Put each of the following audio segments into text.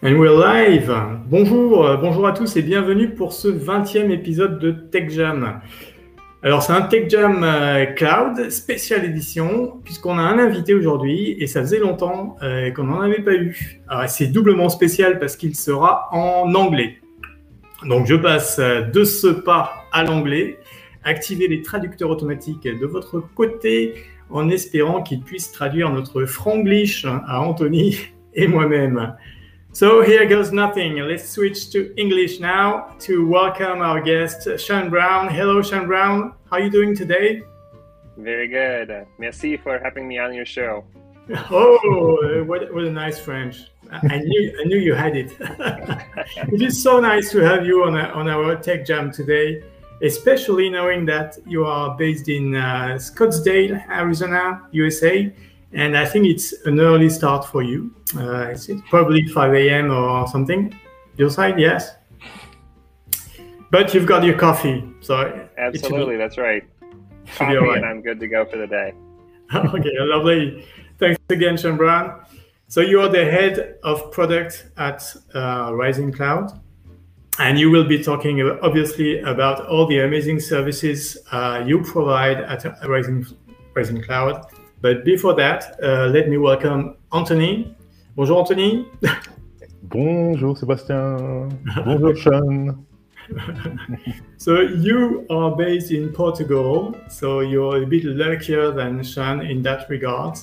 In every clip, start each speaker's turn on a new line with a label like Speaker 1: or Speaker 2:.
Speaker 1: And we're live. Bonjour, euh, bonjour à tous et bienvenue pour ce 20e épisode de Tech Jam. Alors c'est un Tech Jam euh, Cloud spécial édition puisqu'on a un invité aujourd'hui et ça faisait longtemps euh, qu'on n'en avait pas eu. C'est doublement spécial parce qu'il sera en anglais. Donc je passe de ce pas à l'anglais. Activez les traducteurs automatiques de votre côté en espérant qu'il puisse traduire notre franglish à Anthony et moi-même. So here goes nothing. Let's switch to English now to welcome our guest, Sean Brown. Hello, Sean Brown. How are you doing today?
Speaker 2: Very good. Merci for having me on your show.
Speaker 1: Oh, what, what a nice French. I knew I knew you had it. it is so nice to have you on, a, on our Tech Jam today especially knowing that you are based in uh, Scottsdale, Arizona, USA. And I think it's an early start for you. Uh, it's probably 5 a.m. or something. Your side, yes? But you've got your coffee. So
Speaker 2: Absolutely, be, that's right. Coffee, right. and I'm good to go for the day.
Speaker 1: okay, lovely. Thanks again, Sean Brown. So you are the head of product at uh, Rising Cloud and you will be talking obviously about all the amazing services uh, you provide at Rising, Rising Cloud. But before that, uh, let me welcome Anthony. Bonjour Anthony.
Speaker 3: Bonjour Sébastien. Bonjour Sean.
Speaker 1: so you are based in Portugal, so you're a bit luckier than Sean in that regard.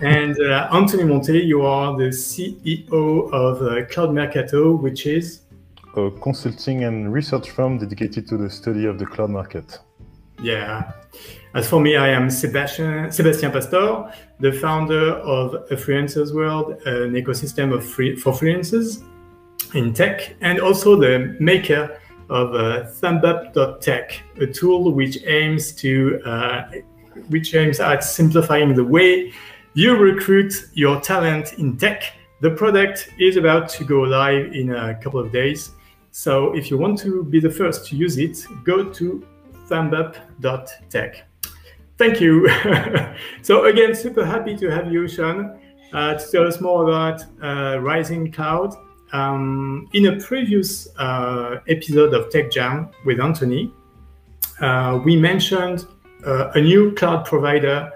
Speaker 1: And uh, Anthony Monthe, you are the CEO of uh, Cloud Mercato, which is
Speaker 3: a consulting and research firm dedicated to the study of the cloud market.
Speaker 1: Yeah. As for me, I am Sebastian, Sebastian Pastor, the founder of a Freelancers World, an ecosystem of free, for freelancers in tech, and also the maker of uh, ThumbUp.tech, a tool which aims to uh, which aims at simplifying the way you recruit your talent in tech. The product is about to go live in a couple of days, so if you want to be the first to use it, go to thumbup.tech. Thank you. so again, super happy to have you, Sean, uh, to tell us more about uh, Rising Cloud. Um, in a previous uh, episode of Tech Jam with Anthony, uh, we mentioned uh, a new cloud provider,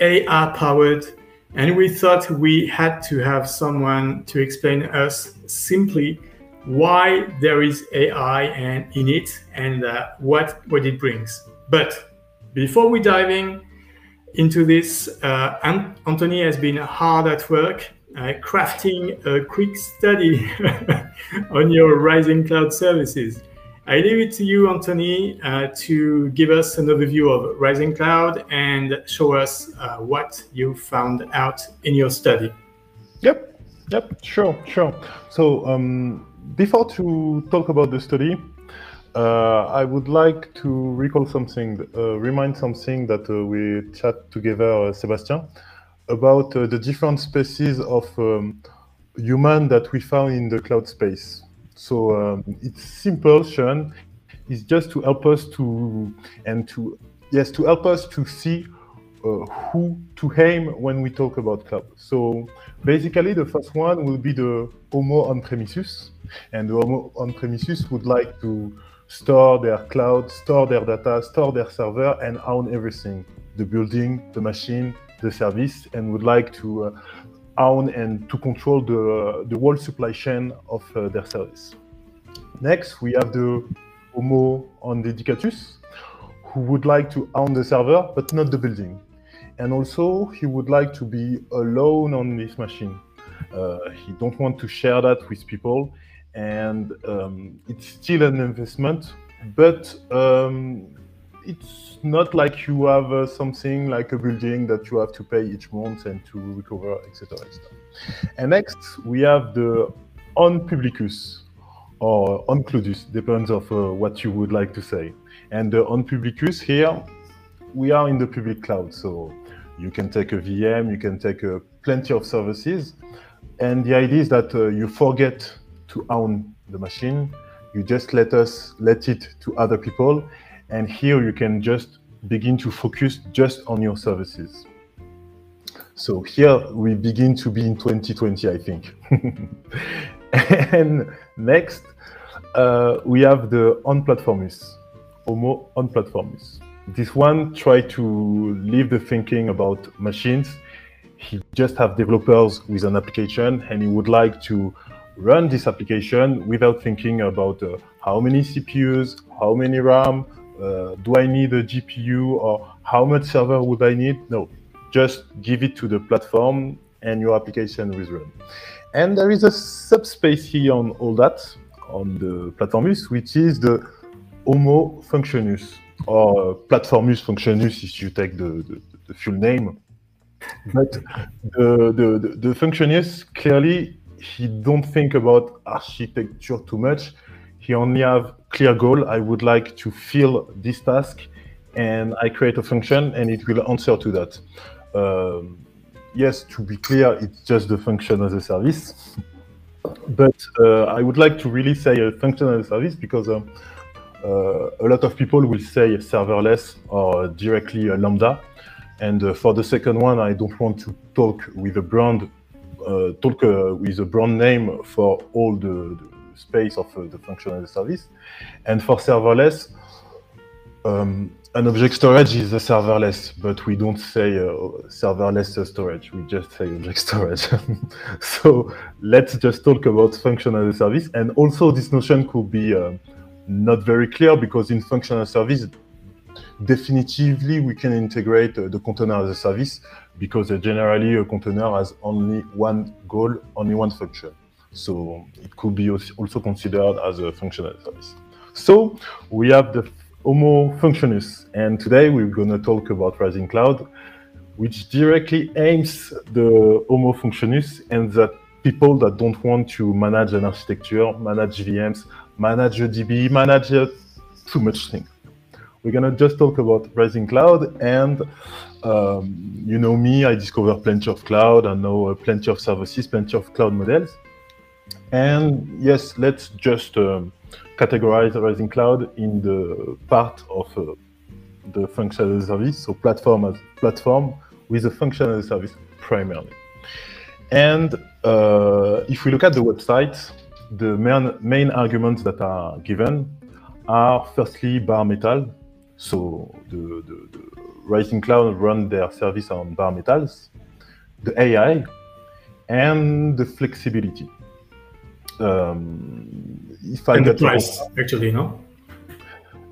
Speaker 1: AI powered, and we thought we had to have someone to explain us simply why there is AI and in it and uh, what what it brings. But before we diving into this, uh, Anthony has been hard at work uh, crafting a quick study on your rising cloud services. I leave it to you, Anthony, uh, to give us an overview of Rising Cloud and show us uh, what you found out in your study.
Speaker 3: Yep, yep, sure, sure. So, um, before to talk about the study, uh, I would like to recall something, uh, remind something that uh, we chat together, uh, Sebastian, about uh, the different species of um, human that we found in the cloud space. So um, it's simple, Sean. It's just to help us to and to yes to help us to see uh, who to aim when we talk about cloud. So basically, the first one will be the Homo on premises and the Homo on-premises would like to store their cloud, store their data, store their server, and own everything, the building, the machine, the service, and would like to uh, own and to control the, the whole supply chain of uh, their service. Next, we have the Homo on dedicatus, who would like to own the server, but not the building. And also, he would like to be alone on this machine. Uh, he don't want to share that with people and um, it's still an investment, but um, it's not like you have uh, something like a building that you have to pay each month and to recover, etc. And next, we have the on publicus or on cludus, depends of uh, what you would like to say. And the on publicus here, we are in the public cloud, so you can take a VM, you can take uh, plenty of services, and the idea is that uh, you forget to own the machine. You just let us let it to other people. And here you can just begin to focus just on your services. So here we begin to be in 2020, I think. and next, uh, we have the on platformus, Homo on platformus. This one try to leave the thinking about machines. He just have developers with an application and he would like to run this application without thinking about uh, how many CPUs, how many RAM, uh, do I need a GPU or how much server would I need? No, just give it to the platform and your application will run. And there is a subspace here on all that, on the platformus, which is the Homo functionus, or Platformus functionus if you take the, the, the full name. But the, the, the, the functionus, clearly, he don't think about architecture too much. He only have clear goal. I would like to fill this task and I create a function and it will answer to that. Um, yes, to be clear, it's just the function as a service. but uh, I would like to really say a function as a service because um, uh, a lot of people will say serverless or directly Lambda. And uh, for the second one, I don't want to talk with a brand, talk uh, with a brand name for all the, the space of uh, the function as a service. And for serverless, um, an object storage is a serverless, but we don't say uh, serverless storage. We just say object storage. so let's just talk about function as a service. And also this notion could be uh, not very clear because in function as a service, definitively we can integrate uh, the container as a service because uh, generally a container has only one goal, only one function. So it could be also considered as a functional service. So we have the Homo functionus. And today we're going to talk about Rising Cloud, which directly aims the Homo functionus and that people that don't want to manage an architecture, manage VMs, manage a DB, manage too much things. We're going to just talk about Rising Cloud. And um, you know me, I discover plenty of cloud. I know uh, plenty of services, plenty of cloud models. And yes, let's just um, categorize Rising Cloud in the part of uh, the function as a service, so platform as platform with a function as a service primarily. And uh, if we look at the website, the main, main arguments that are given are firstly bare metal. So the, the, the Rising Cloud run their service on bare metals, the AI, and the flexibility. Um,
Speaker 1: if I and get the price, actually, no?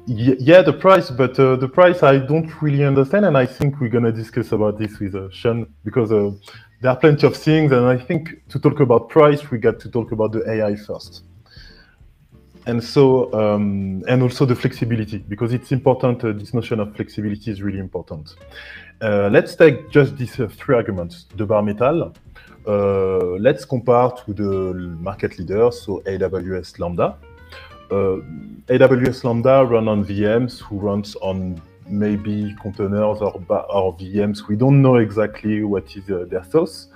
Speaker 3: Yeah, the price, but uh, the price I don't really understand, and I think we're gonna discuss about this with uh, Sean because uh, there are plenty of things, and I think to talk about price, we got to talk about the AI first, and so um, and also the flexibility because it's important. Uh, this notion of flexibility is really important. Uh, let's take just these uh, three arguments: the bare metal, uh, let's compare to the market leader so AWS Lambda. Uh, AWS Lambda run on VMs who runs on maybe containers or, or VMs. We don't know exactly what is uh, their source,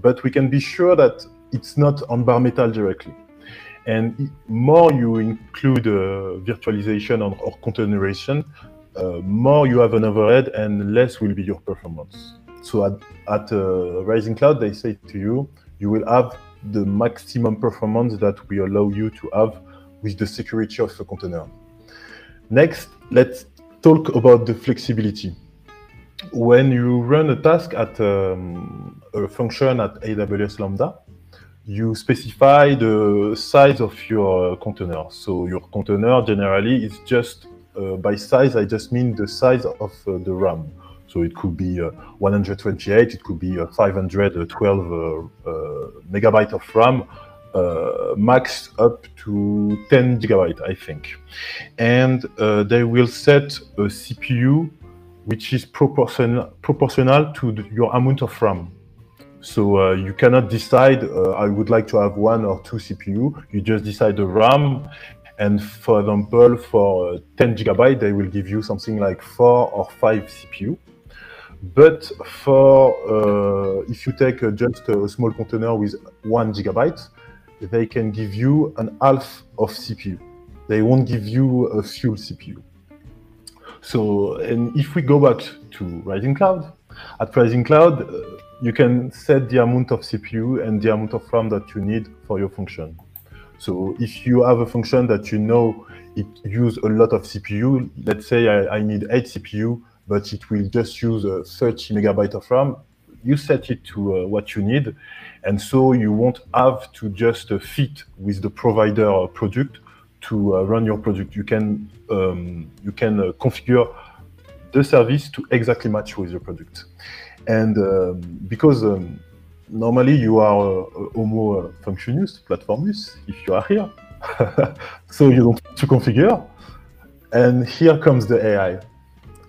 Speaker 3: but we can be sure that it's not on bare metal directly. And more you include uh, virtualization or, or containerization, uh, more you have an overhead and less will be your performance. So at, at uh, Rising Cloud, they say to you, you will have the maximum performance that we allow you to have with the security of the container. Next, let's talk about the flexibility. When you run a task at um, a function at AWS Lambda, you specify the size of your container. So your container generally is just uh, by size, I just mean the size of uh, the RAM. So it could be uh, 128, it could be uh, 512 uh, uh, megabyte of RAM, uh, max up to 10 gigabyte, I think. And uh, they will set a CPU which is proportional proportional to the, your amount of RAM. So you cannot decide, I would like to have one or two CPU. You just decide the RAM and for example, for 10 gigabyte, they will give you something like four or five CPU. But for uh, if you take uh, just a small container with one gigabyte, they can give you an half of CPU. They won't give you a full CPU. So, and if we go back to Rising Cloud, at Rising Cloud, uh, you can set the amount of CPU and the amount of RAM that you need for your function. So if you have a function that you know it use a lot of CPU, let's say I, I need 8 CPU, but it will just use uh, 30 megabyte of RAM, you set it to uh, what you need. And so you won't have to just uh, fit with the provider product to uh, run your product. You can, um, you can uh, configure the service to exactly match with your product. And um, because um, normally you are a Homo functionus, platformus, if you are here, so you don't to configure. And here comes the AI.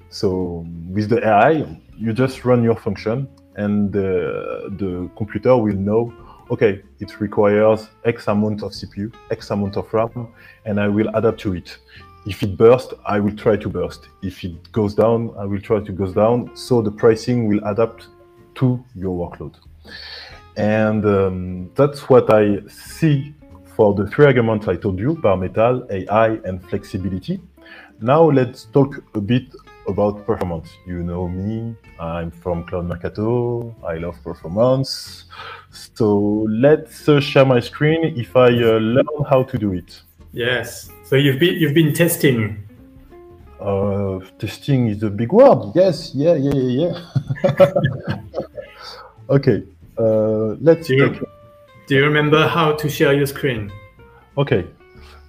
Speaker 3: So with the AI, you just run your function and the, the computer will know, okay, it requires X amount of CPU, X amount of RAM, and I will adapt to it. If it bursts, I will try to burst. If it goes down, I will try to go down. So the pricing will adapt to your workload. And um, that's what I see for the three arguments I told you, bare metal, AI, and flexibility. Now let's talk a bit about performance. You know me, I'm from Cloud Mercato, I love performance. So let's uh, share my screen if I uh, learn how to do it.
Speaker 1: Yes, so you've been, you've been testing.
Speaker 3: Uh, testing is a big word. Yes, yeah, yeah, yeah, yeah. okay, uh, let's
Speaker 1: do you, do you remember how to share your screen?
Speaker 3: Okay.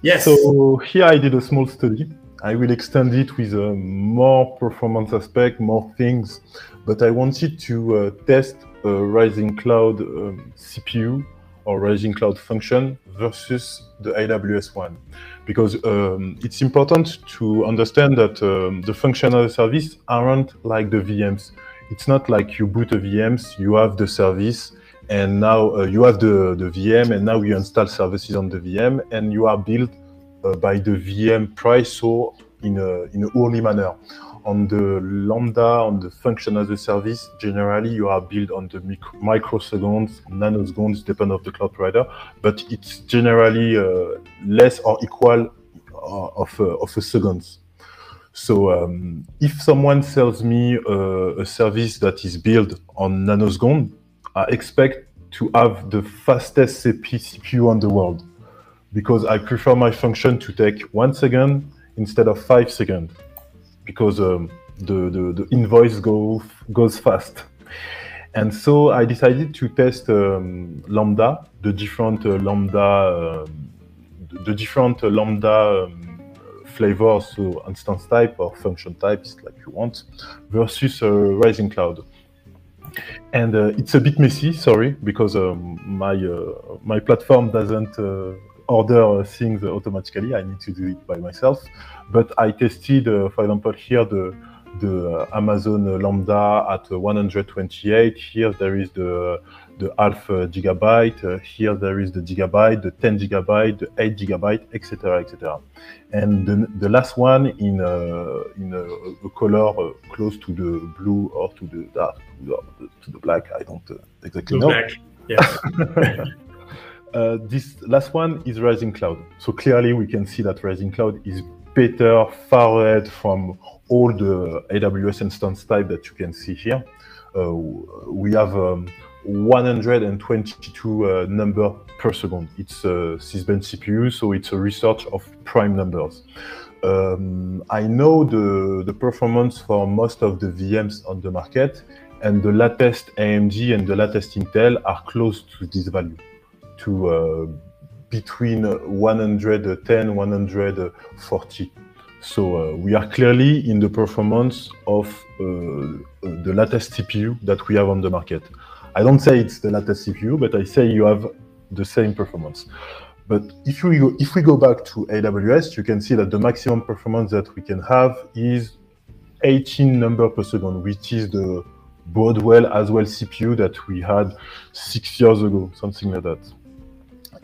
Speaker 1: Yes.
Speaker 3: So here I did a small study I will extend it with a more performance aspect, more things, but I wanted to uh, test a Rising Cloud um, CPU or Rising Cloud function versus the AWS one. Because um, it's important to understand that um, the functional service aren't like the VMs. It's not like you boot a VMs, you have the service, and now uh, you have the, the VM, and now you install services on the VM, and you are built uh, by the VM price or in a, in a early manner. On the Lambda, on the function as a service, generally you are built on the microseconds, nanoseconds, depend of the cloud provider, but it's generally uh, less or equal uh, of, uh, of a seconds. So um, if someone sells me uh, a service that is built on nanosecond, I expect to have the fastest CPU on the world because I prefer my function to take one second instead of five seconds because um, the, the, the, invoice go, goes fast. And so I decided to test um, Lambda, the different uh, Lambda, um, the different uh, Lambda um, flavors, so instance type or function types, like you want, versus uh, Rising Cloud. And uh, it's a bit messy, sorry, because um, my uh, my platform doesn't uh, order things automatically. I need to do it by myself. But I tested, uh, for example, here the the Amazon Lambda at 128. Here there is the the half gigabyte. Uh, here there is the gigabyte, the 10 gigabyte, the 8 gigabyte, etc., etc. And the, the last one in a, in a, a color uh, close to the blue or to the dark, to the, to the black. I don't uh, exactly
Speaker 1: to
Speaker 3: know.
Speaker 1: Black. Yes.
Speaker 3: Uh, this last one is Rising Cloud. So clearly we can see that Rising Cloud is better, far ahead from all the AWS instance type that you can see here. Uh, we have um, 122 uh, number per second. It's a Sysbench CPU, so it's a research of prime numbers. Um, I know the, the performance for most of the VMs on the market, and the latest AMD and the latest Intel are close to this value to uh, between 110 140 so uh, we are clearly in the performance of uh, the latest CPU that we have on the market. I don't say it's the latest CPU, but I say you have the same performance. But if we go, if we go back to AWS, you can see that the maximum performance that we can have is 18 number per second, which is the Broadwell as well CPU that we had six years ago, something like that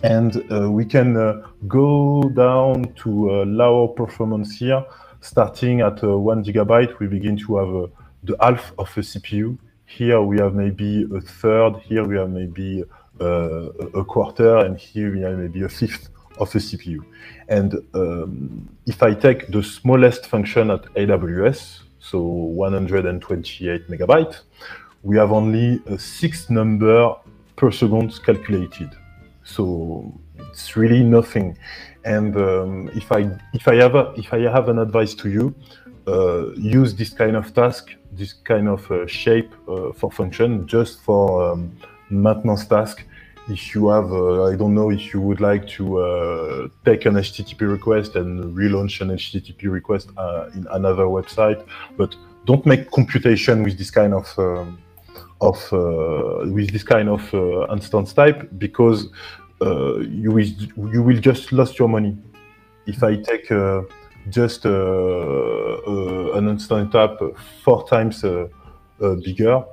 Speaker 3: and uh, we can uh, go down to uh, lower performance here. Starting at one gigabyte, we begin to have the half of a CPU. Here we have maybe a third. Here we have maybe a quarter, and here we have maybe a fifth of a CPU. And um, if I take the smallest function at AWS, so 128 megabytes, we have only a six number per second calculated. So it's really nothing. And um, if I if I have a, if I have an advice to you, uh, use this kind of task, this kind of uh, shape uh, for function, just for um, maintenance task. If you have, uh, I don't know, if you would like to uh, take an HTTP request and relaunch an HTTP request uh, in another website, but don't make computation with this kind of um, of with this kind of instance type because you will you will just lose your money. If I take just uh, uh, an instant app four times uh, bigger,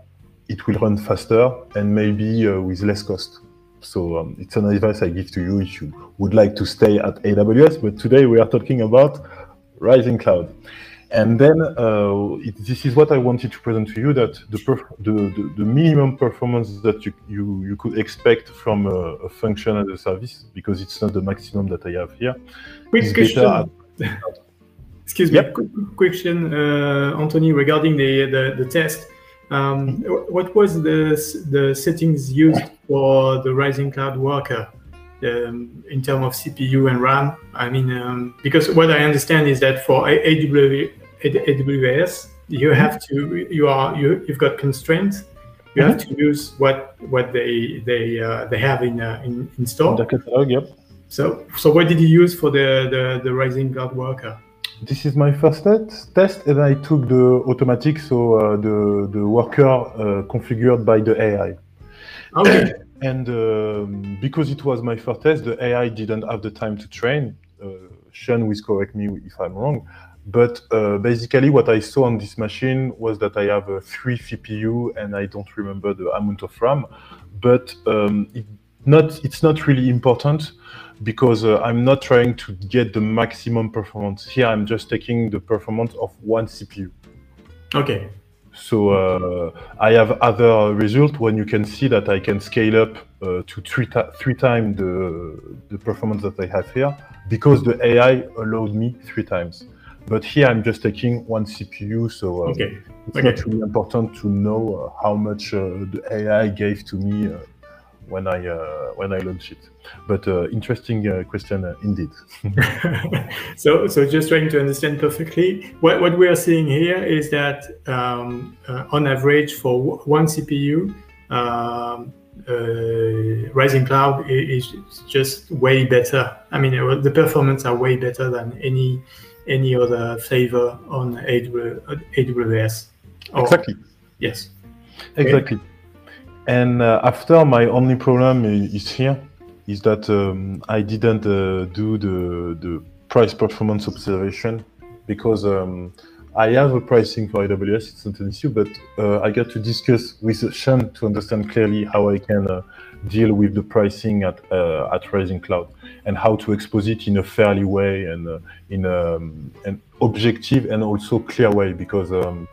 Speaker 3: it will run faster and maybe with less cost. So um, it's an advice I give to you if you would like to stay at AWS. But today we are talking about Rising Cloud. And then uh, it, this is what I wanted to present to you that the, the, the, the, minimum performance that you, you, you could expect from a, a, function as a service, because it's not the maximum that I have here.
Speaker 1: Quick question. Excuse me, yep. quick question, uh, Anthony, regarding the, the, the test. Um, what was the, the settings used for the Rising Cloud Worker um, in terms of CPU and RAM? I mean, um, because what I understand is that for AWS, you have to you are you you've got constraints. You have mm-hmm. to use what what they they uh, they have in uh, in, in store.
Speaker 3: The catalog, yep.
Speaker 1: So, so what did you use for the, the, the Rising Cloud Worker?
Speaker 3: This is my first test, and I took the automatic, so uh, the, the worker uh, configured by the AI.
Speaker 1: Okay.
Speaker 3: And um, because it was my first test, the AI didn't have the time to train. Uh, Sean will correct me if I'm wrong. But uh, basically, what I saw on this machine was that I have a three CPU, and I don't remember the amount of RAM. But um, it not, it's not really important because uh, I'm not trying to get the maximum performance. Here, I'm just taking the performance of one CPU.
Speaker 1: Okay.
Speaker 3: So uh, I have other results when you can see that I can scale up uh, to three, three times the, the performance that I have here because the AI allowed me three times. But here I'm just taking one CPU, so um, okay. it's okay. not really important to know uh, how much uh, the AI gave to me uh, when I uh, when I launch it. But uh, interesting uh, question indeed.
Speaker 1: so so just trying to understand perfectly what what we are seeing here is that um, on average for one CPU. Um, uh, Rising Cloud is just way better. I mean, the performance are way better than any any other flavor on AWS.
Speaker 3: Or, exactly.
Speaker 1: Yes.
Speaker 3: Exactly. Okay. And uh, after, my only problem is here, is that um, I didn't uh, do the, the price performance observation because um, I have a pricing for AWS, it's not an issue, but uh, I got to discuss with Sean to understand clearly how I can uh, deal with the pricing at uh, at Rising Cloud and how to expose it in a fairly way and uh, in um, an objective and also clear way because um,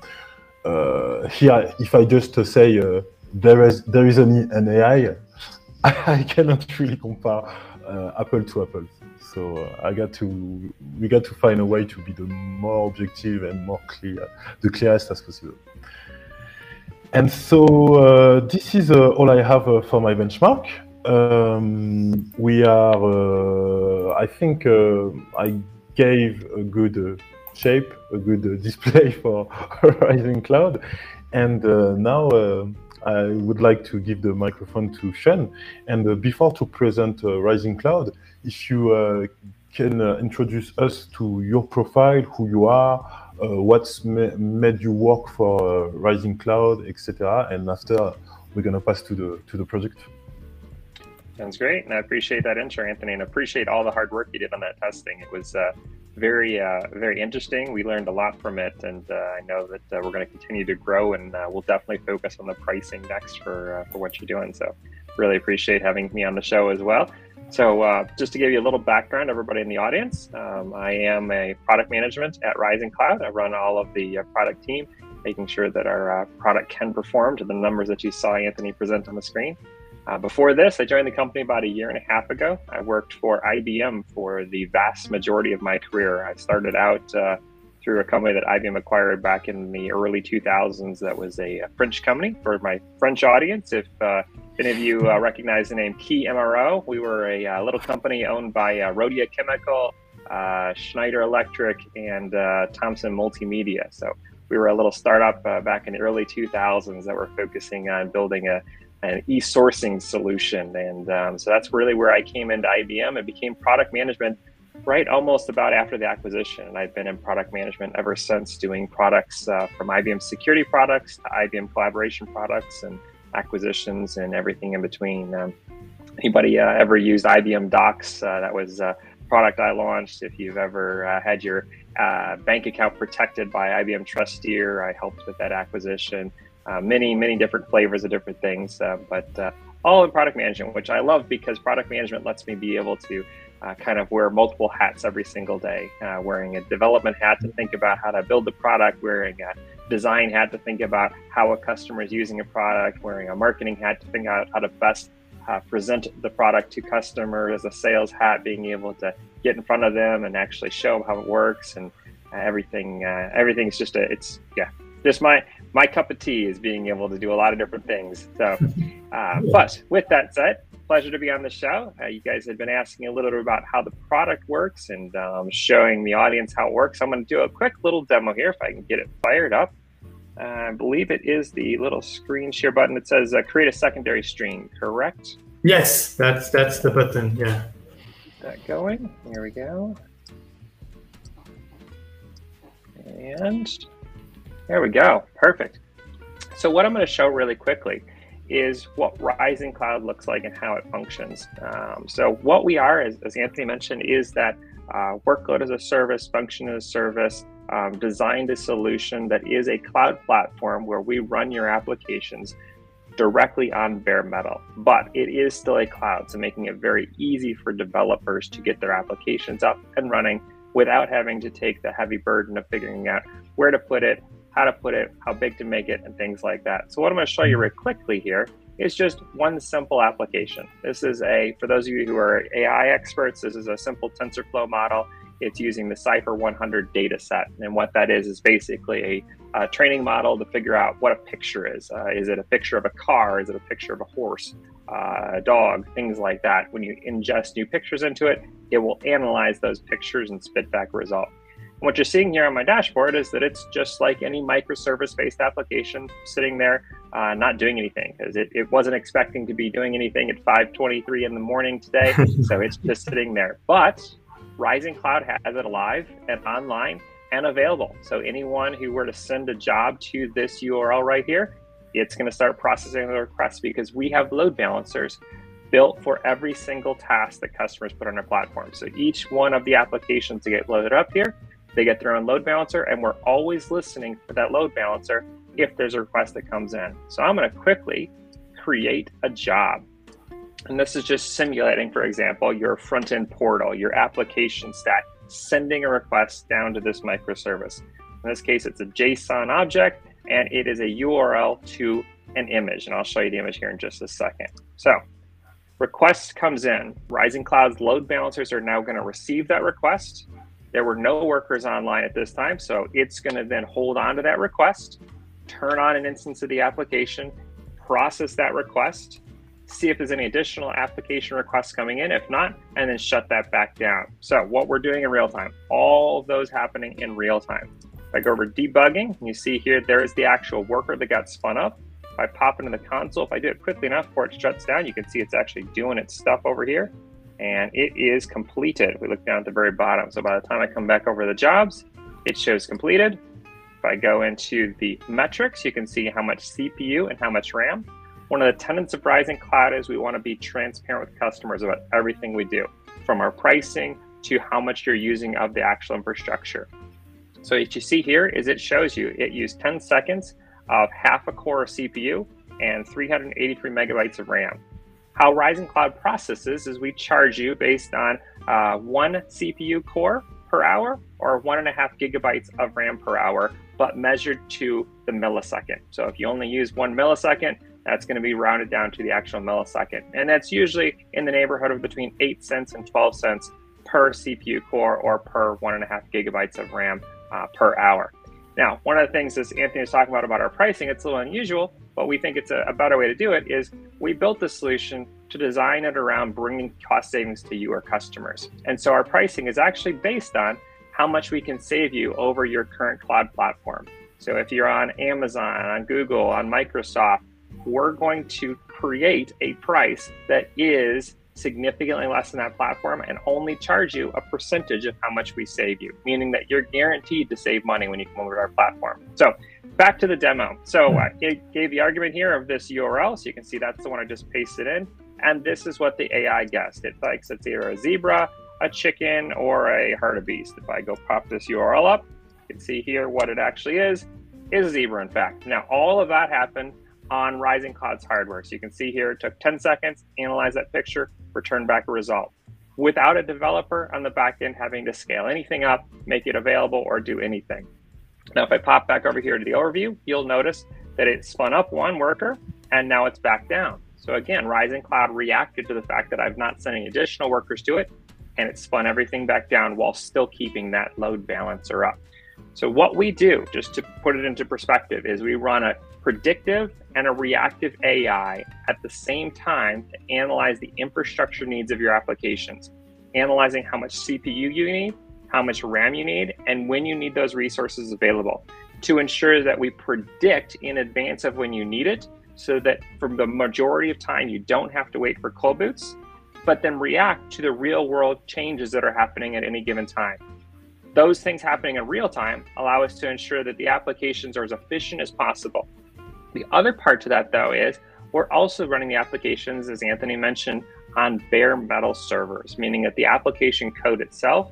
Speaker 3: here, if I just say there is there is an, an AI. I cannot really compare uh, apple to apple. So uh, I got to we got to find a way to be the more objective and more clear, the clearest as possible. And so uh, this is uh, all I have uh, for my benchmark. Um, we are, uh, I think I gave a good shape, a good display for Rising Cloud. And now I would like to give the microphone to Sean. And uh, before to present uh, Rising Cloud, if you uh, can uh, introduce us to your profile, who you are, uh, what's ma made you work for uh, Rising Cloud, etc. And after, we're gonna pass to the to the project.
Speaker 2: Sounds great, and I appreciate that intro, Anthony, and appreciate all the hard work you did on that testing. It was very uh, very interesting. We learned a lot from it, and uh, I know that uh, we're going to continue to grow, and uh, we'll definitely focus on the pricing next for uh, for what you're doing. So, really appreciate having me on the show as well. So, uh, just to give you a little background, everybody in the audience, um, I am a product management at Rising Cloud. I run all of the product team, making sure that our product can perform to the numbers that you saw Anthony present on the screen. Uh, before this, I joined the company about a year and a half ago. I worked for IBM for the vast majority of my career. I started out uh, through a company that IBM acquired back in the early 2000s. That was a, French company for my French audience. If uh, any of you uh, recognize the name Key MRO, we were a uh, little company owned by uh, Rhodia Chemical, Schneider Electric, and Thomson Multimedia. So we were a little startup back in the early 2000s that were focusing on building a an e-sourcing solution, and um, so that's really where I came into IBM and became product management right almost about after the acquisition. And I've been in product management ever since, doing products uh, from IBM security products to IBM collaboration products and acquisitions and everything in between. Um, anybody uh, ever used IBM Docs? Uh, that was a product I launched. If you've ever uh, had your uh, bank account protected by IBM Trusteer, I helped with that acquisition. Uh, many, many different flavors of different things, but all in product management, which I love because product management lets me be able to uh, kind of wear multiple hats every single day, uh, wearing a development hat to think about how to build the product, wearing a design hat to think about how a customer is using a product, wearing a marketing hat to think out how to best uh, present the product to customers, as a sales hat, being able to get in front of them and actually show them how it works and uh, everything. Uh, everything's just a, it's yeah, just my my cup of tea is being able to do a lot of different things. So, uh, but with that said, pleasure to be on the show. Uh, you guys had been asking a little bit about how the product works and um, showing the audience how it works. I'm going to do a quick little demo here if I can get it fired up. Uh, I believe it is the little screen share button that says uh, create a secondary stream, correct?
Speaker 1: Yes, that's that's the button. Yeah.
Speaker 2: that going. Here we go. And there we go. Perfect. So what I'm going to show really quickly is what Rising Cloud looks like and how it functions. Um, so what we are, as, as Anthony mentioned, is that uh, workload as a service, function as a service, um, designed a solution that is a cloud platform where we run your applications directly on bare metal, but it is still a cloud, so making it very easy for developers to get their applications up and running without having to take the heavy burden of figuring out where to put it, how to put it, how big to make it, and things like that. So what I'm going to show you very quickly here is just one simple application. This is a, for those of you who are AI experts, this is a simple TensorFlow model. It's using the CIFAR 100 data set. And what that is, is basically a, a training model to figure out what a picture is. Uh, is it a picture of a car? Is it a picture of a horse, uh, a dog, things like that. When you ingest new pictures into it, it will analyze those pictures and spit back a result what you're seeing here on my dashboard is that it's just like any microservice based application sitting there, uh, not doing anything because it, it wasn't expecting to be doing anything at 523 in the morning today. so it's just sitting there. But Rising Cloud has it alive and online and available. So anyone who were to send a job to this URL right here, it's going to start processing the requests because we have load balancers built for every single task that customers put on our platform. So each one of the applications to get loaded up here they get their own load balancer, and we're always listening for that load balancer if there's a request that comes in. So I'm going to quickly create a job. And this is just simulating, for example, your front end portal, your application stack, sending a request down to this microservice. In this case, it's a JSON object and it is a URL to an image. And I'll show you the image here in just a second. So, request comes in. Rising Cloud's load balancers are now going to receive that request. There were no workers online at this time, so it's going to then hold on to that request, turn on an instance of the application, process that request, see if there's any additional application requests coming in. If not, and then shut that back down. So what we're doing in real time, all of those happening in real time. If I go over debugging, you see here, there is the actual worker that got spun up. If I pop into the console, if I do it quickly enough before it shuts down, you can see it's actually doing its stuff over here and it is completed. We look down at the very bottom. So by the time I come back over the jobs, it shows completed. If I go into the metrics, you can see how much CPU and how much RAM. One of the tenets of Rising Cloud is we want to be transparent with customers about everything we do, from our pricing to how much you're using of the actual infrastructure. So what you see here is it shows you it used 10 seconds of half a core of CPU and 383 megabytes of RAM. How Rising Cloud processes is we charge you based on uh, one CPU core per hour or one and a half gigabytes of RAM per hour, but measured to the millisecond. So if you only use one millisecond, that's going to be rounded down to the actual millisecond. And that's usually in the neighborhood of between 8 cents and 12 cents per CPU core or per one and a half gigabytes of RAM uh, per hour. Now, one of the things as Anthony was talking about about our pricing, it's a little unusual, but we think it's a, a better way to do it is we built the solution to design it around bringing cost savings to you, our customers. And so our pricing is actually based on how much we can save you over your current cloud platform. So if you're on Amazon, on Google, on Microsoft, we're going to create a price that is significantly less than that platform and only charge you a percentage of how much we save you, meaning that you're guaranteed to save money when you come over to our platform. So back to the demo. So hmm. I gave the argument here of this URL. So you can see that's the one I just pasted in. And this is what the AI guessed. It thinks it's either a zebra, a chicken, or a hartebeest. If I go pop this URL up, you can see here what it actually is, is a zebra in fact. Now all of that happened on Rising Cloud's hardware. So you can see here it took 10 seconds, analyze that picture, return back a result. Without a developer on the back end having to scale anything up, make it available, or do anything. Now, if I pop back over here to the overview, you'll notice that it spun up one worker and now it's back down. So again, Rising Cloud reacted to the fact that I've not sending additional workers to it and it spun everything back down while still keeping that load balancer up. So what we do, just to put it into perspective, is we run a predictive and a reactive AI at the same time to analyze the infrastructure needs of your applications, analyzing how much CPU you need, how much RAM you need, and when you need those resources available to ensure that we predict in advance of when you need it so that for the majority of time you don't have to wait for cold boots, but then react to the real world changes that are happening at any given time. Those things happening in real time allow us to ensure that the applications are as efficient as possible the other part to that, though, is we're also running the applications, as Anthony mentioned, on bare metal servers, meaning that the application code itself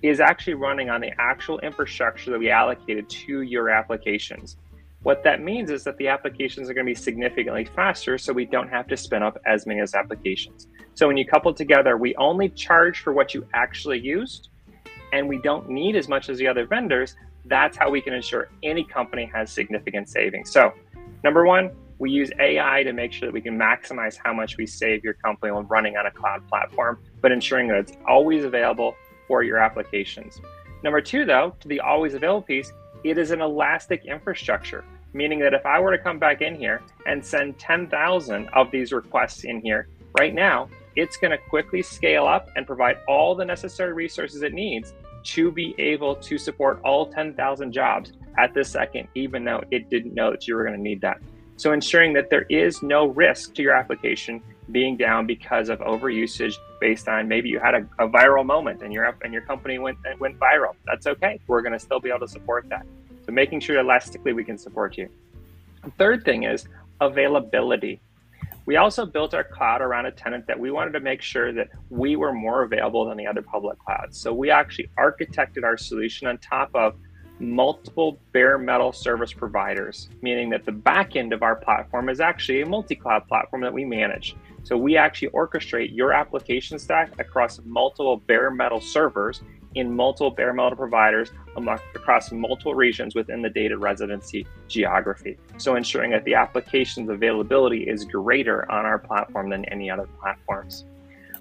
Speaker 2: is actually running on the actual infrastructure that we allocated to your applications. What that means is that the applications are going to be significantly faster, so we don't have to spin up as many as applications. So when you couple together, we only charge for what you actually used, and we don't need as much as the other vendors. That's how we can ensure any company has significant savings. So Number one, we use AI to make sure that we can maximize how much we save your company when running on a cloud platform, but ensuring that it's always available for your applications. Number two, though, to the always available piece, it is an elastic infrastructure, meaning that if I were to come back in here and send 10,000 of these requests in here right now, it's going to quickly scale up and provide all the necessary resources it needs to be able to support all 10,000 jobs at this second, even though it didn't know that you were going to need that. So ensuring that there is no risk to your application being down because of overusage based on maybe you had a, a viral moment and your and your company went went viral. That's okay. We're going to still be able to support that. So making sure elastically we can support you. The third thing is availability. We also built our cloud around a tenant that we wanted to make sure that we were more available than the other public clouds. So we actually architected our solution on top of multiple bare metal service providers, meaning that the back end of our platform is actually a multi cloud platform that we manage. So we actually orchestrate your application stack across multiple bare metal servers in multiple bare metal providers across multiple regions within the data residency geography. So ensuring that the application's availability is greater on our platform than any other platforms.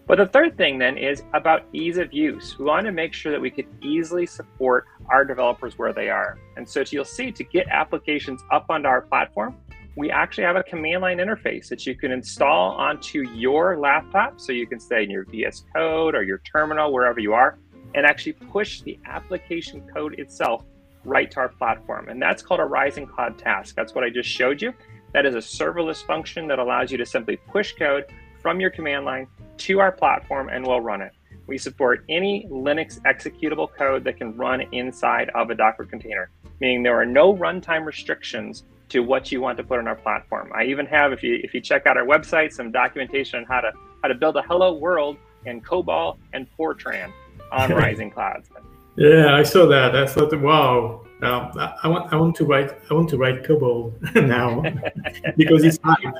Speaker 2: But the third thing then is about ease of use. We want to make sure that we could easily support our developers where they are. And so you'll see to get applications up onto our platform, we actually have a command line interface that you can install onto your laptop. So you can stay in your VS Code or your terminal, wherever you are, and actually push the application code itself right to our platform. And that's called a Rising Cloud task. That's what I just showed you. That is a serverless function that allows you to simply push code from your command line to our platform and we'll run it. We support any Linux executable code that can run inside of a Docker container, meaning there are no runtime restrictions to what you want to put on our platform. I even have, if you if you check out our website, some documentation on how to how to build a hello world in COBOL and Fortran on Rising Clouds.
Speaker 1: Yeah, I saw that. I thought, wow, uh, I want I want to write I want to write COBOL now because it's hype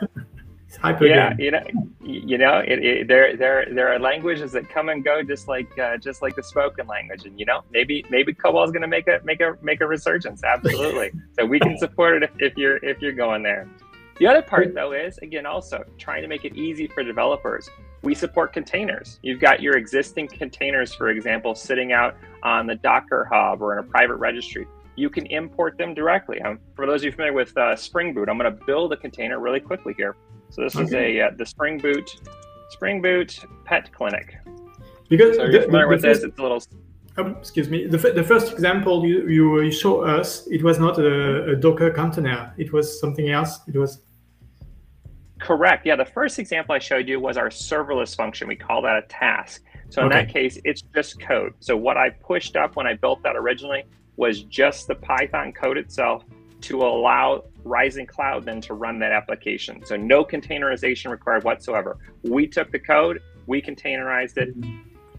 Speaker 2: hyper yeah, you know, you know, it, it, there there there are languages that come and go, just like uh, just like the spoken language, and you know, maybe maybe COBOL is going to make a make a make a resurgence. Absolutely, so we can support it if, if you're if you're going there. The other part, though, is again also trying to make it easy for developers. We support containers. You've got your existing containers, for example, sitting out on the Docker Hub or in a private registry, you can import them directly. Um, for those of you familiar with uh, Spring Boot, I'm going to build a container really quickly here. So this okay. is a uh, the Spring Boot Spring Boot Pet Clinic.
Speaker 1: Because
Speaker 2: so you're familiar the, with this, it's a little.
Speaker 1: Um, excuse me. The, the first example you, you show us, it was not a, a Docker container. It was something else. It was
Speaker 2: Correct. Yeah, the first example I showed you was our serverless function. We call that a task. So in okay. that case, it's just code. So what I pushed up when I built that originally was just the Python code itself to allow Rising Cloud then to run that application. So no containerization required whatsoever. We took the code, we containerized it,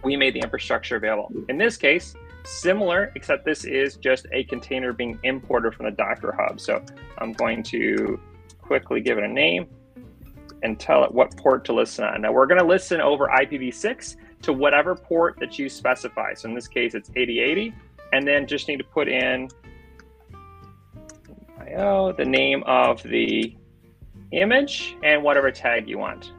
Speaker 2: we made the infrastructure available. In this case, similar, except this is just a container being imported from the Docker Hub. So I'm going to quickly give it a name and tell it what port to listen on. Now we're going to listen over IPv6 to whatever port that you specify. So in this case, it's 8080, and then just need to put in IO, the name of the image, and whatever tag you want.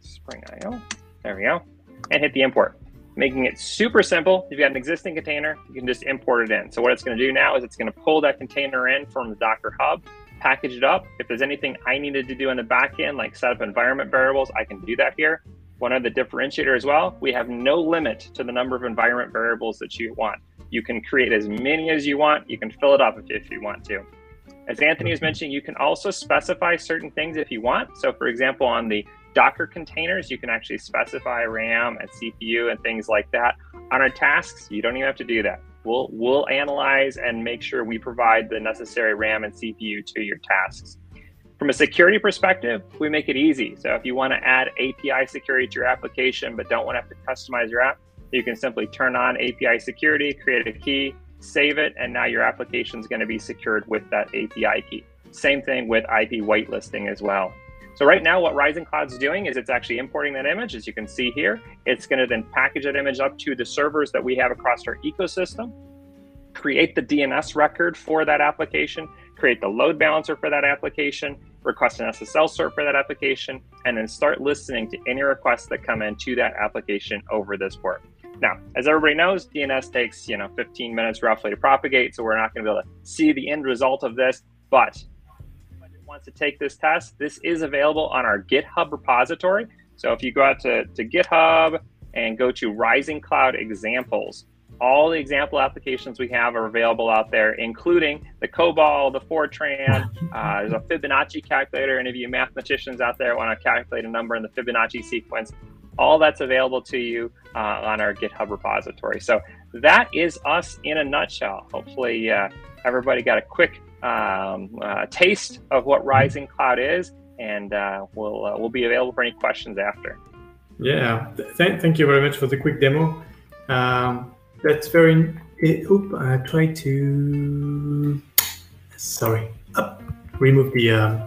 Speaker 2: Spring IO, there we go, and hit the import. Making it super simple. If you've got an existing container, you can just import it in. So what it's going to do now is it's going to pull that container in from the Docker Hub, package it up. If there's anything I needed to do in the back end, like set up environment variables, I can do that here. One of the differentiator as well, we have no limit to the number of environment variables that you want. You can create as many as you want. You can fill it up if, if you want to. As Anthony was mentioning, you can also specify certain things if you want. So for example, on the Docker containers, you can actually specify RAM and CPU and things like that. On our tasks, you don't even have to do that. We'll, we'll analyze and make sure we provide the necessary RAM and CPU to your tasks. From a security perspective, we make it easy. So if you want to add API security to your application but don't want to have to customize your app, you can simply turn on API security, create a key, save it, and now your application is going to be secured with that API key. Same thing with IP whitelisting as well. So right now, what Rising Cloud is doing is it's actually importing that image, as you can see here. It's going to then package that image up to the servers that we have across our ecosystem, create the DNS record for that application, create the load balancer for that application, request an SSL cert for that application, and then start listening to any requests that come in to that application over this port. Now, as everybody knows, DNS takes, you know, 15 minutes roughly to propagate, so we're not going to be able to see the end result of this, but wants to take this test, this is available on our GitHub repository. So if you go out to, to GitHub and go to Rising Cloud Examples, all the example applications we have are available out there, including the COBOL, the Fortran. Uh, there's a Fibonacci calculator. Any of you mathematicians out there want to calculate a number in the Fibonacci sequence? All that's available to you uh, on our GitHub repository. So that is us in a nutshell. Hopefully, uh, everybody got a quick um, uh, taste of what Rising Cloud is, and uh, we'll uh, we'll be available for any questions after.
Speaker 1: Yeah, th- thank you very much for the quick demo. Um, that's very. It, oop, I tried to. Sorry, Up, remove the uh,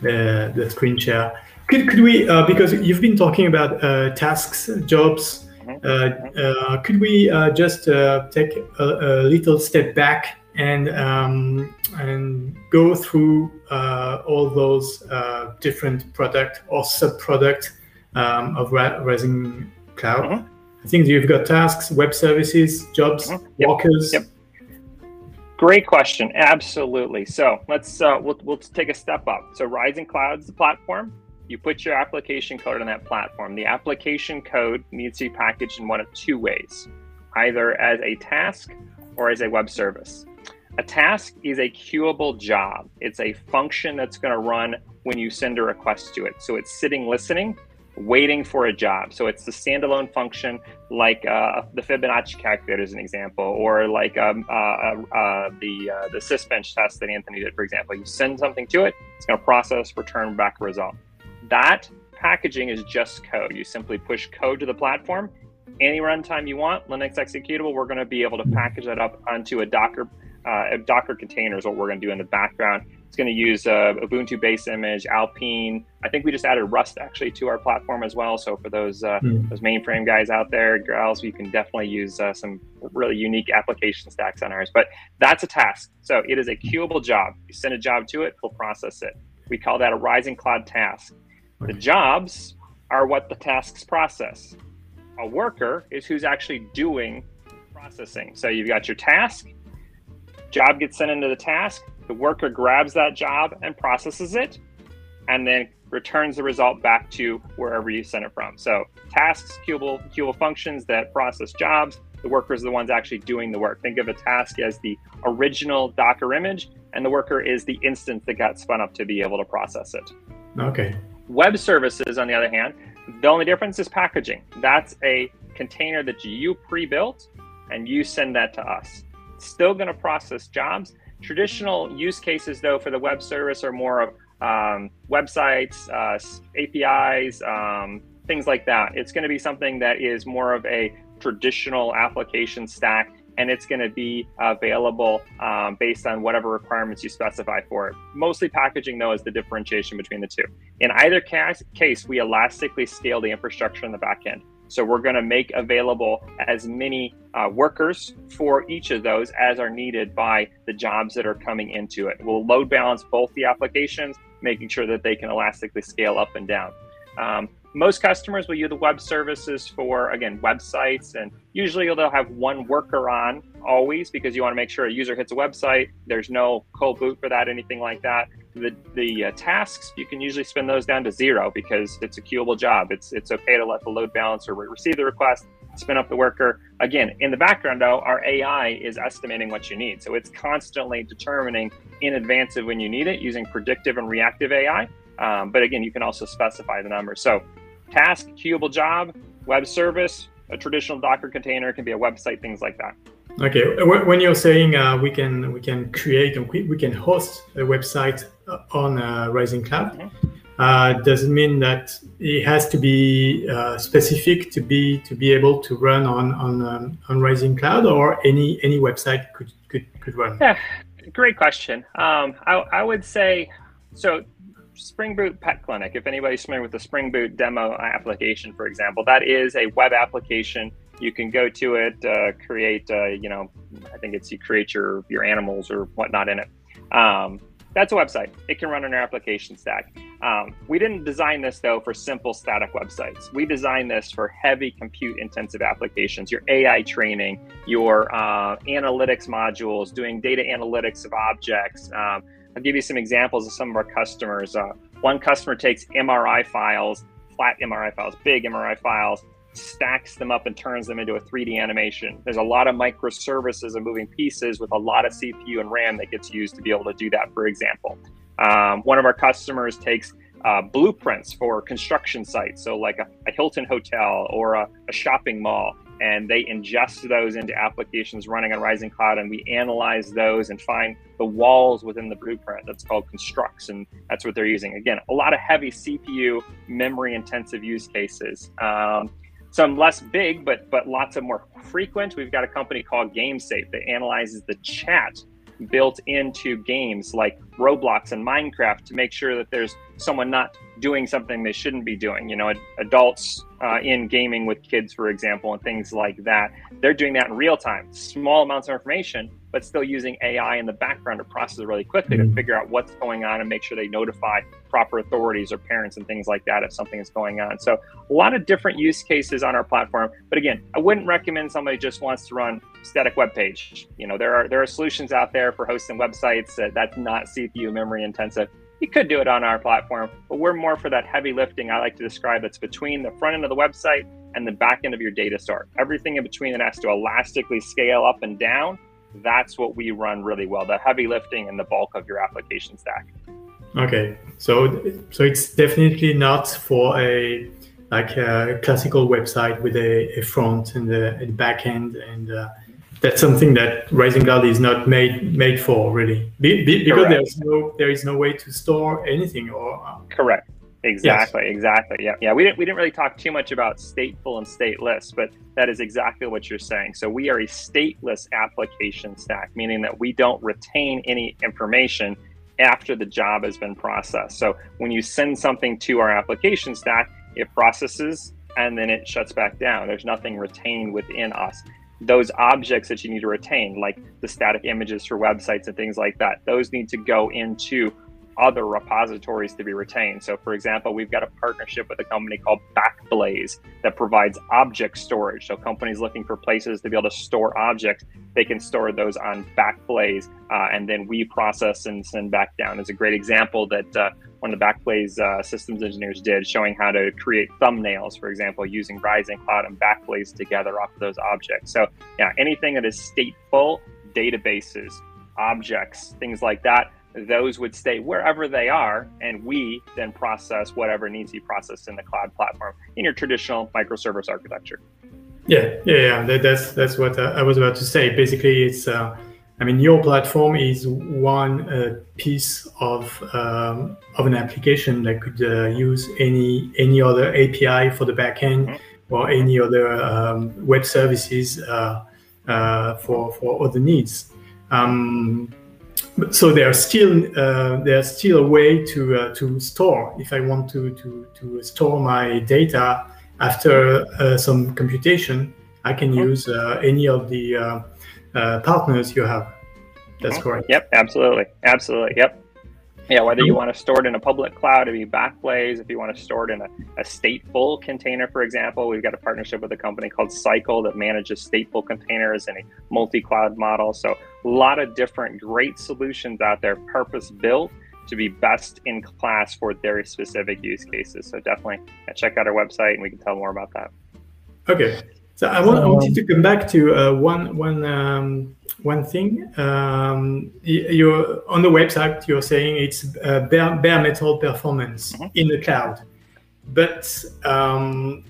Speaker 1: the the screen share. Could could we uh, because you've been talking about uh, tasks, jobs. Mm-hmm. could we just take a, a little step back and um, and go through uh, all those uh, different product or sub product um, of Rising Cloud. Mm-hmm. I think you've got tasks, web services, jobs, mm-hmm. yep. workers. Yep.
Speaker 2: Great question. Absolutely. So let's uh, we'll, we'll take a step up. So Rising Cloud's the platform. You put your application code on that platform. The application code needs to be packaged in one of two ways, either as a task or as a web service. A task is a queuable job. It's a function that's going to run when you send a request to it. So it's sitting listening, waiting for a job. So it's the standalone function, like uh, the Fibonacci calculator as an example, or like um, uh, uh, the uh, the Sysbench test that Anthony did, for example. You send something to it, it's going to process, return back a result. That packaging is just code. You simply push code to the platform. Any runtime you want, Linux executable, we're going to be able to package that up onto a Docker uh, Docker containers, what we're going to do in the background. It's going to use uh, Ubuntu base image, Alpine. I think we just added Rust actually to our platform as well. So for those uh, mm. those mainframe guys out there, girls, you can definitely use uh, some really unique application stacks on ours. But that's a task. So it is a queuable job. You send a job to it, we'll process it. We call that a Rising Cloud task. The jobs are what the tasks process. A worker is who's actually doing processing. So you've got your task, job gets sent into the task, the worker grabs that job and processes it, and then returns the result back to wherever you sent it from. So tasks, queuable, queuable functions that process jobs, the workers are the ones actually doing the work. Think of a task as the original Docker image, and the worker is the instance that got spun up to be able to process it.
Speaker 1: Okay.
Speaker 2: Web services, on the other hand, the only difference is packaging. That's a container that you pre-built and you send that to us. Still going to process jobs. Traditional use cases, though, for the web service are more of um, websites, uh, APIs, um, things like that. It's going to be something that is more of a traditional application stack and it's going to be available um, based on whatever requirements you specify for it. Mostly packaging, though, is the differentiation between the two. In either case, case we elastically scale the infrastructure in the back end. So we're going to make available as many uh, workers for each of those as are needed by the jobs that are coming into it. We'll load balance both the applications, making sure that they can elastically scale up and down. Um, most customers will use the web services for, again, websites, and usually they'll have one worker on always because you want to make sure a user hits a website. There's no cold boot for that, anything like that. The, the uh, tasks, you can usually spin those down to zero because it's a queuable job. It's, it's okay to let the load balancer receive the request, spin up the worker. Again, in the background, though, our AI is estimating what you need. So it's constantly determining in advance of when you need it using predictive and reactive AI. Um, but again, you can also specify the number. So task, queuable job, web service, a traditional Docker container can be a website, things like that.
Speaker 1: Okay, when you're saying uh, we can we can create and we can host a website on uh, Rising Cloud, uh, does it mean that it has to be uh, specific to be to be able to run on on um, on Rising Cloud, or any any website could could could run?
Speaker 2: Yeah, great question. Um, I, I would say so. Spring Boot Pet Clinic, if anybody's familiar with the Spring Boot demo application, for example, that is a web application. You can go to it, uh, create, uh, you know, I think it's you create your your animals or whatnot in it. Um, that's a website. It can run on our application stack. Um, we didn't design this though for simple static websites. We designed this for heavy compute intensive applications, your AI training, your uh, analytics modules, doing data analytics of objects. Um, I'll give you some examples of some of our customers. Uh, one customer takes MRI files, flat MRI files, big MRI files, stacks them up and turns them into a 3D animation. There's a lot of microservices and moving pieces with a lot of CPU and RAM that gets used to be able to do that, for example. Um, one of our customers takes uh, blueprints for construction sites, so like a, a Hilton hotel or a, a shopping mall, and they ingest those into applications running on Rising Cloud, and we analyze those and find the walls within the blueprint. That's called constructs, and that's what they're using. Again, a lot of heavy CPU, memory intensive use cases. Um, some less big, but but lots of more frequent. We've got a company called GameSafe that analyzes the chat built into games like Roblox and Minecraft to make sure that there's someone not doing something they shouldn't be doing. You know, adults uh, in gaming with kids, for example, and things like that. They're doing that in real time, small amounts of information, but still using AI in the background to process it really quickly mm-hmm. to figure out what's going on and make sure they notify proper authorities or parents and things like that if something is going on. So a lot of different use cases on our platform. But again, I wouldn't recommend somebody just wants to run static web page. You know, there are there are solutions out there for hosting websites that, that's not CPU memory intensive. You could do it on our platform, but we're more for that heavy lifting I like to describe that's between the front end of the website and the back end of your data store. Everything in between that has to elastically scale up and down. That's what we run really well, the heavy lifting and the bulk of your application stack.
Speaker 1: Okay. So so it's definitely not for a like a classical website with a, a front and a, a back end and uh, that's something that Rising Cloud is not made made for really be, be, because Correct. there's no there is no way to store anything or
Speaker 2: uh, Correct. Exactly, yes. exactly. Yeah, yeah. We didn't we didn't really talk too much about stateful and stateless, but that is exactly what you're saying. So we are a stateless application stack, meaning that we don't retain any information after the job has been processed. So when you send something to our application stack, it processes and then it shuts back down. There's nothing retained within us those objects that you need to retain, like the static images for websites and things like that, those need to go into other repositories to be retained. So, for example, we've got a partnership with a company called Backblaze that provides object storage. So, companies looking for places to be able to store objects, they can store those on Backblaze, uh, and then we process and send back down. Is a great example that uh, one of the Backblaze uh, systems engineers did, showing how to create thumbnails, for example, using Rising Cloud and Backblaze together off of those objects. So, yeah, anything that is stateful, databases, objects, things like that, those would stay wherever they are, and we then process whatever needs to be processed in the cloud platform in your traditional microservice architecture.
Speaker 1: Yeah, yeah, yeah. That, that's that's what uh, I was about to say. Basically, it's uh, I mean, your platform is one uh, piece of um, of an application that could uh, use any any other API for the backend mm-hmm. or any other um, web services uh, uh, for for other needs. Um, so there's still uh, there's still a way to uh, to store if I want to to to store my data after some computation. I can use any of the uh, partners you have. That's correct.
Speaker 2: Yep, absolutely, absolutely. Yep. Yeah, whether you want to store it in a public cloud, if you Backblaze, if you want to store it in a, a stateful container, for example, we've got a partnership with a company called Cycle that manages stateful containers in a multi-cloud model. So a lot of different great solutions out there, purpose built to be best in class for very specific use cases. So definitely check out our website and we can tell more about that.
Speaker 1: Okay. So I, want, I wanted to come back to uh, one one um, one thing. Um, you're on the website. You're saying it's uh, bare, bare metal performance mm-hmm. in the cloud, but um,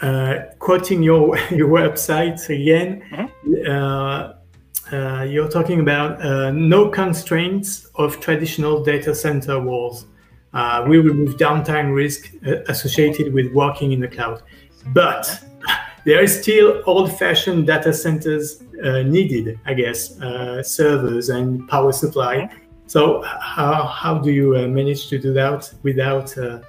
Speaker 1: uh, quoting your your website again, mm-hmm. Uh, uh, you're talking about uh, no constraints of traditional data center walls. we remove downtime risk associated with working in the cloud, but there is still old-fashioned data centers uh, needed, I guess, uh, servers and power supply. So how, how do you uh, manage to do that without uh,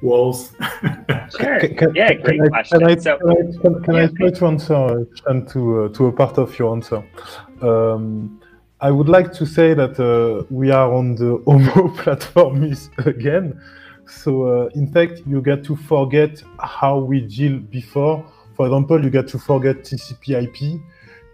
Speaker 1: walls?
Speaker 2: sure. Can, yeah, great can question.
Speaker 3: I, can, so, I, can, can yeah, I try to answer and to uh, to a part of your answer? Um, I would like to say that uh, we are on the Homo platform again. So in fact, you get to forget how we deal before for example, you get to forget TCP/IP.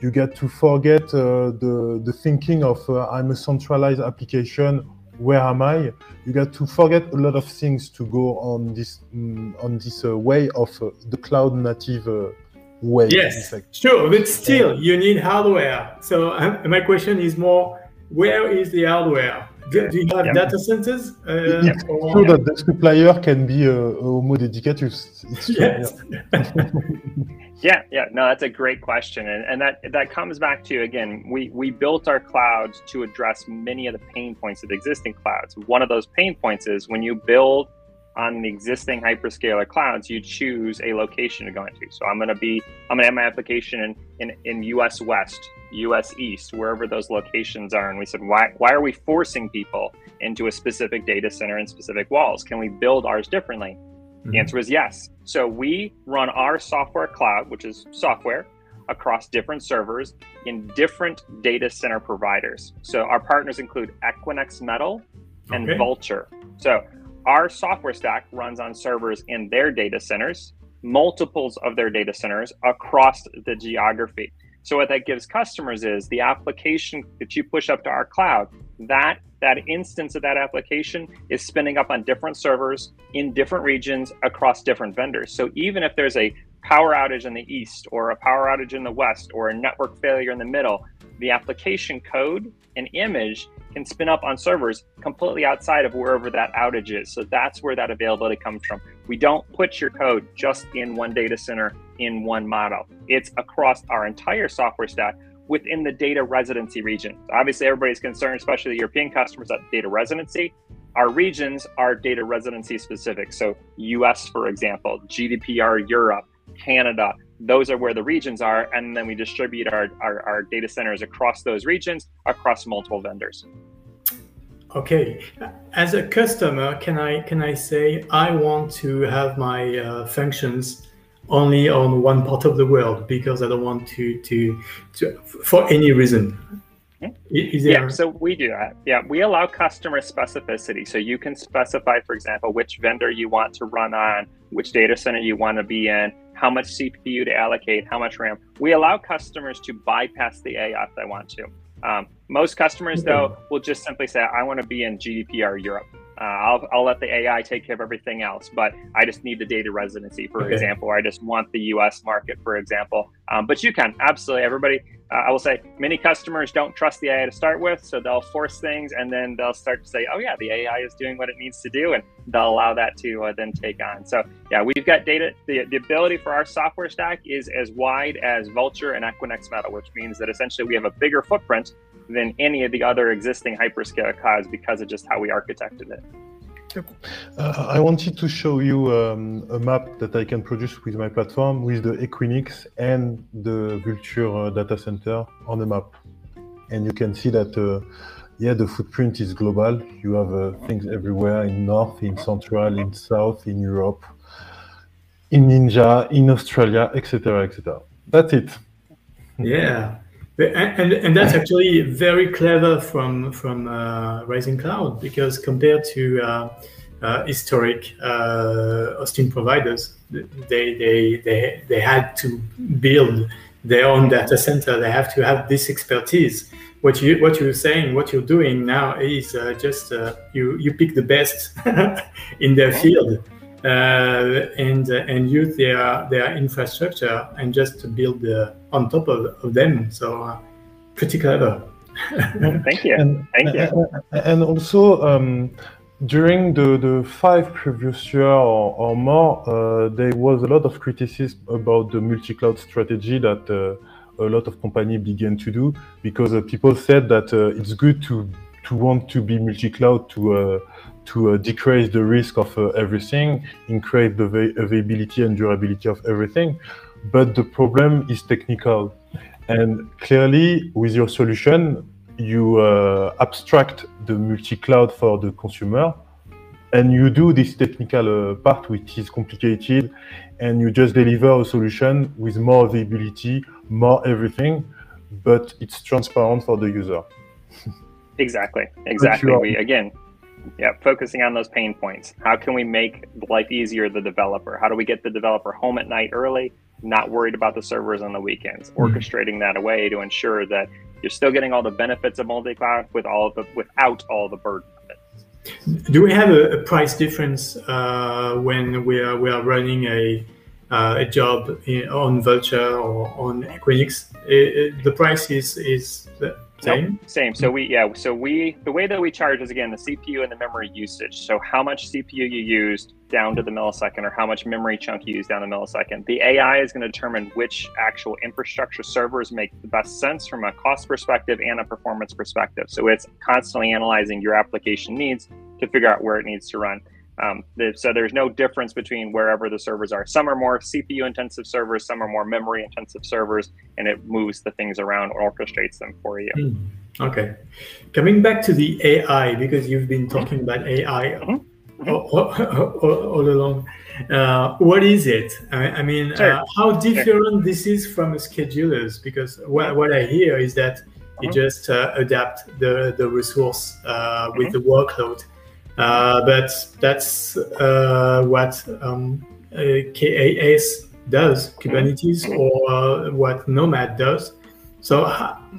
Speaker 3: You get to forget uh, the the thinking of uh, I'm a centralized application. Where am I? You get to forget a lot of things to go on this um, on this uh, way of uh, the cloud native uh, way.
Speaker 1: Yes, sure, but still you need hardware. So uh, my question is more, where is the hardware? Do, do you have yep. data centers?
Speaker 3: Uh, yep. True that the supplier can be a, a homo dedicatus.
Speaker 1: yes.
Speaker 2: yeah, yeah. No, that's a great question, and, and that that comes back to again, we we built our cloud to address many of the pain points of the existing clouds. One of those pain points is when you build on the existing hyperscaler clouds, you choose a location to go into. So I'm going to be, I'm going to have my application in, in, in US West, US East, wherever those locations are. And we said, why, why are we forcing people into a specific data center and specific walls? Can we build ours differently? Mm-hmm. The answer is yes. So we run our software cloud, which is software, across different servers in different data center providers. So our partners include Equinix Metal and okay. Vultr. So our software stack runs on servers in their data centers, multiples of their data centers across the geography. So what that gives customers is the application that you push up to our cloud, that that instance of that application is spinning up on different servers in different regions across different vendors. So even if there's a power outage in the east or a power outage in the west or a network failure in the middle, the application code and image can spin up on servers completely outside of wherever that outage is. So that's where that availability comes from. We don't put your code just in one data center in one model. It's across our entire software stack within the data residency region. Obviously, everybody's concerned, especially the European customers, about data residency. Our regions are data residency specific. So, US, for example, GDPR Europe, Canada, those are where the regions are and then we distribute our, our, our, data centers across those regions across multiple vendors.
Speaker 1: Okay. As a customer can i can i say i want to have my uh, functions only on one part of the world because i don't want to to, to for any reason
Speaker 2: yeah, so we do that. Yeah, we allow customer specificity. So you can specify, for example, which vendor you want to run on, which data center you want to be in, how much CPU to allocate, how much RAM. We allow customers to bypass the AI if they want to. Um, most customers, though, will just simply say, I want to be in GDPR Europe. Uh, I'll, I'll let the AI take care of everything else, but I just need the data residency, for okay. example, or I just want the US market, for example. Um, but you can absolutely, everybody, uh, I will say many customers don't trust the AI to start with, so they'll force things and then they'll start to say, oh, yeah, the AI is doing what it needs to do, and they'll allow that to uh, then take on. So, yeah, we've got data, the, the ability for our software stack is as wide as Vultr and Equinix Metal, which means that essentially we have a bigger footprint than any of the other existing hyperscale clouds because of just how we architected it.
Speaker 3: Uh, I wanted to show you um, a map that I can produce with my platform with the Equinix and the Vultr uh, data center on the map. And you can see that, uh, yeah, the footprint is global. You have uh, things everywhere in North, in Central, in South, in Europe, in India, in Australia, etc., etc. That's it.
Speaker 1: Yeah. And, and that's actually very clever from from uh, Rising Cloud because compared to uh, uh, historic uh, hosting providers, they, they they they had to build their own data center. They have to have this expertise. What you what you're saying, what you're doing now is uh, just uh, you you pick the best in their field. And and use their their infrastructure and just to build on top of, of them. So uh, pretty clever.
Speaker 2: Thank you. And, Thank you.
Speaker 3: And also, um, during the, the five previous year or, or more, uh, there was a lot of criticism about the multi-cloud strategy that uh, a lot of companies began to do because uh, people said that uh, it's good to to want to be multi-cloud to uh, to decrease the risk of everything, increase the availability and durability of everything but the problem is technical. And clearly, with your solution, you uh, abstract the multi-cloud for the consumer, and you do this technical uh, part, which is complicated, and you just deliver a solution with more availability, more everything, but it's transparent for the user.
Speaker 2: exactly. Exactly. We again, yeah, focusing on those pain points. How can we make life easier the developer? How do we get the developer home at night early? not worried about the servers on the weekends, mm orchestrating that away to ensure that you're still getting all the benefits of multi-cloud with all of the without all the burden of
Speaker 1: it. Do we have a, a price difference uh, when we are we are running a Uh, a job in, on Vultr or on Equinix? It, it, the price is is same.
Speaker 2: Nope, same. So we yeah. So we the way that we charge is again the CPU and the memory usage. So how much CPU you used down to the millisecond, or how much memory chunk you use down to millisecond. The AI is going to determine which actual infrastructure servers make the best sense from a cost perspective and a performance perspective. So it's constantly analyzing your application needs to figure out where it needs to run. Um, so there's no difference between wherever the servers are. Some are more CPU intensive servers, some are more memory intensive servers, and it moves the things around or orchestrates them for you. Mm.
Speaker 1: Okay. Coming back to the AI, because you've been talking about AI mm-hmm. all, all, all, along. Uh, what is it? I, I mean, sure. uh, how different sure. this is from schedulers? Because what, what I hear is that you mm-hmm. just uh, adapt the, the resource uh, with mm-hmm. the workload uh, but that's uh, what um, K8s does, Kubernetes, or uh, what Nomad does. So,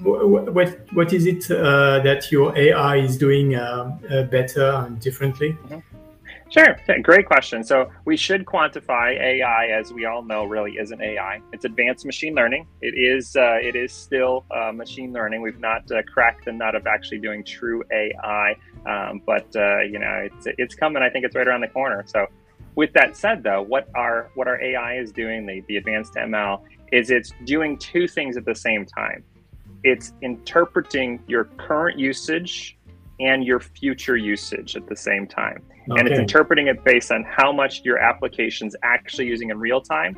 Speaker 1: what what is it uh, that your AI is doing uh, uh, better and differently? Mm-hmm.
Speaker 2: Sure, great question. So we should quantify AI, as we all know, really isn't AI. It's advanced machine learning. It is uh, it is still uh, machine learning. We've not uh, cracked the nut of actually doing true AI, um, but uh, you know it's it's coming. I think it's right around the corner. So with that said, though, what our what our AI is doing, the, the advanced ML, is it's doing two things at the same time. It's interpreting your current usage and your future usage at the same time. Okay. And it's interpreting it based on how much your application's actually using in real time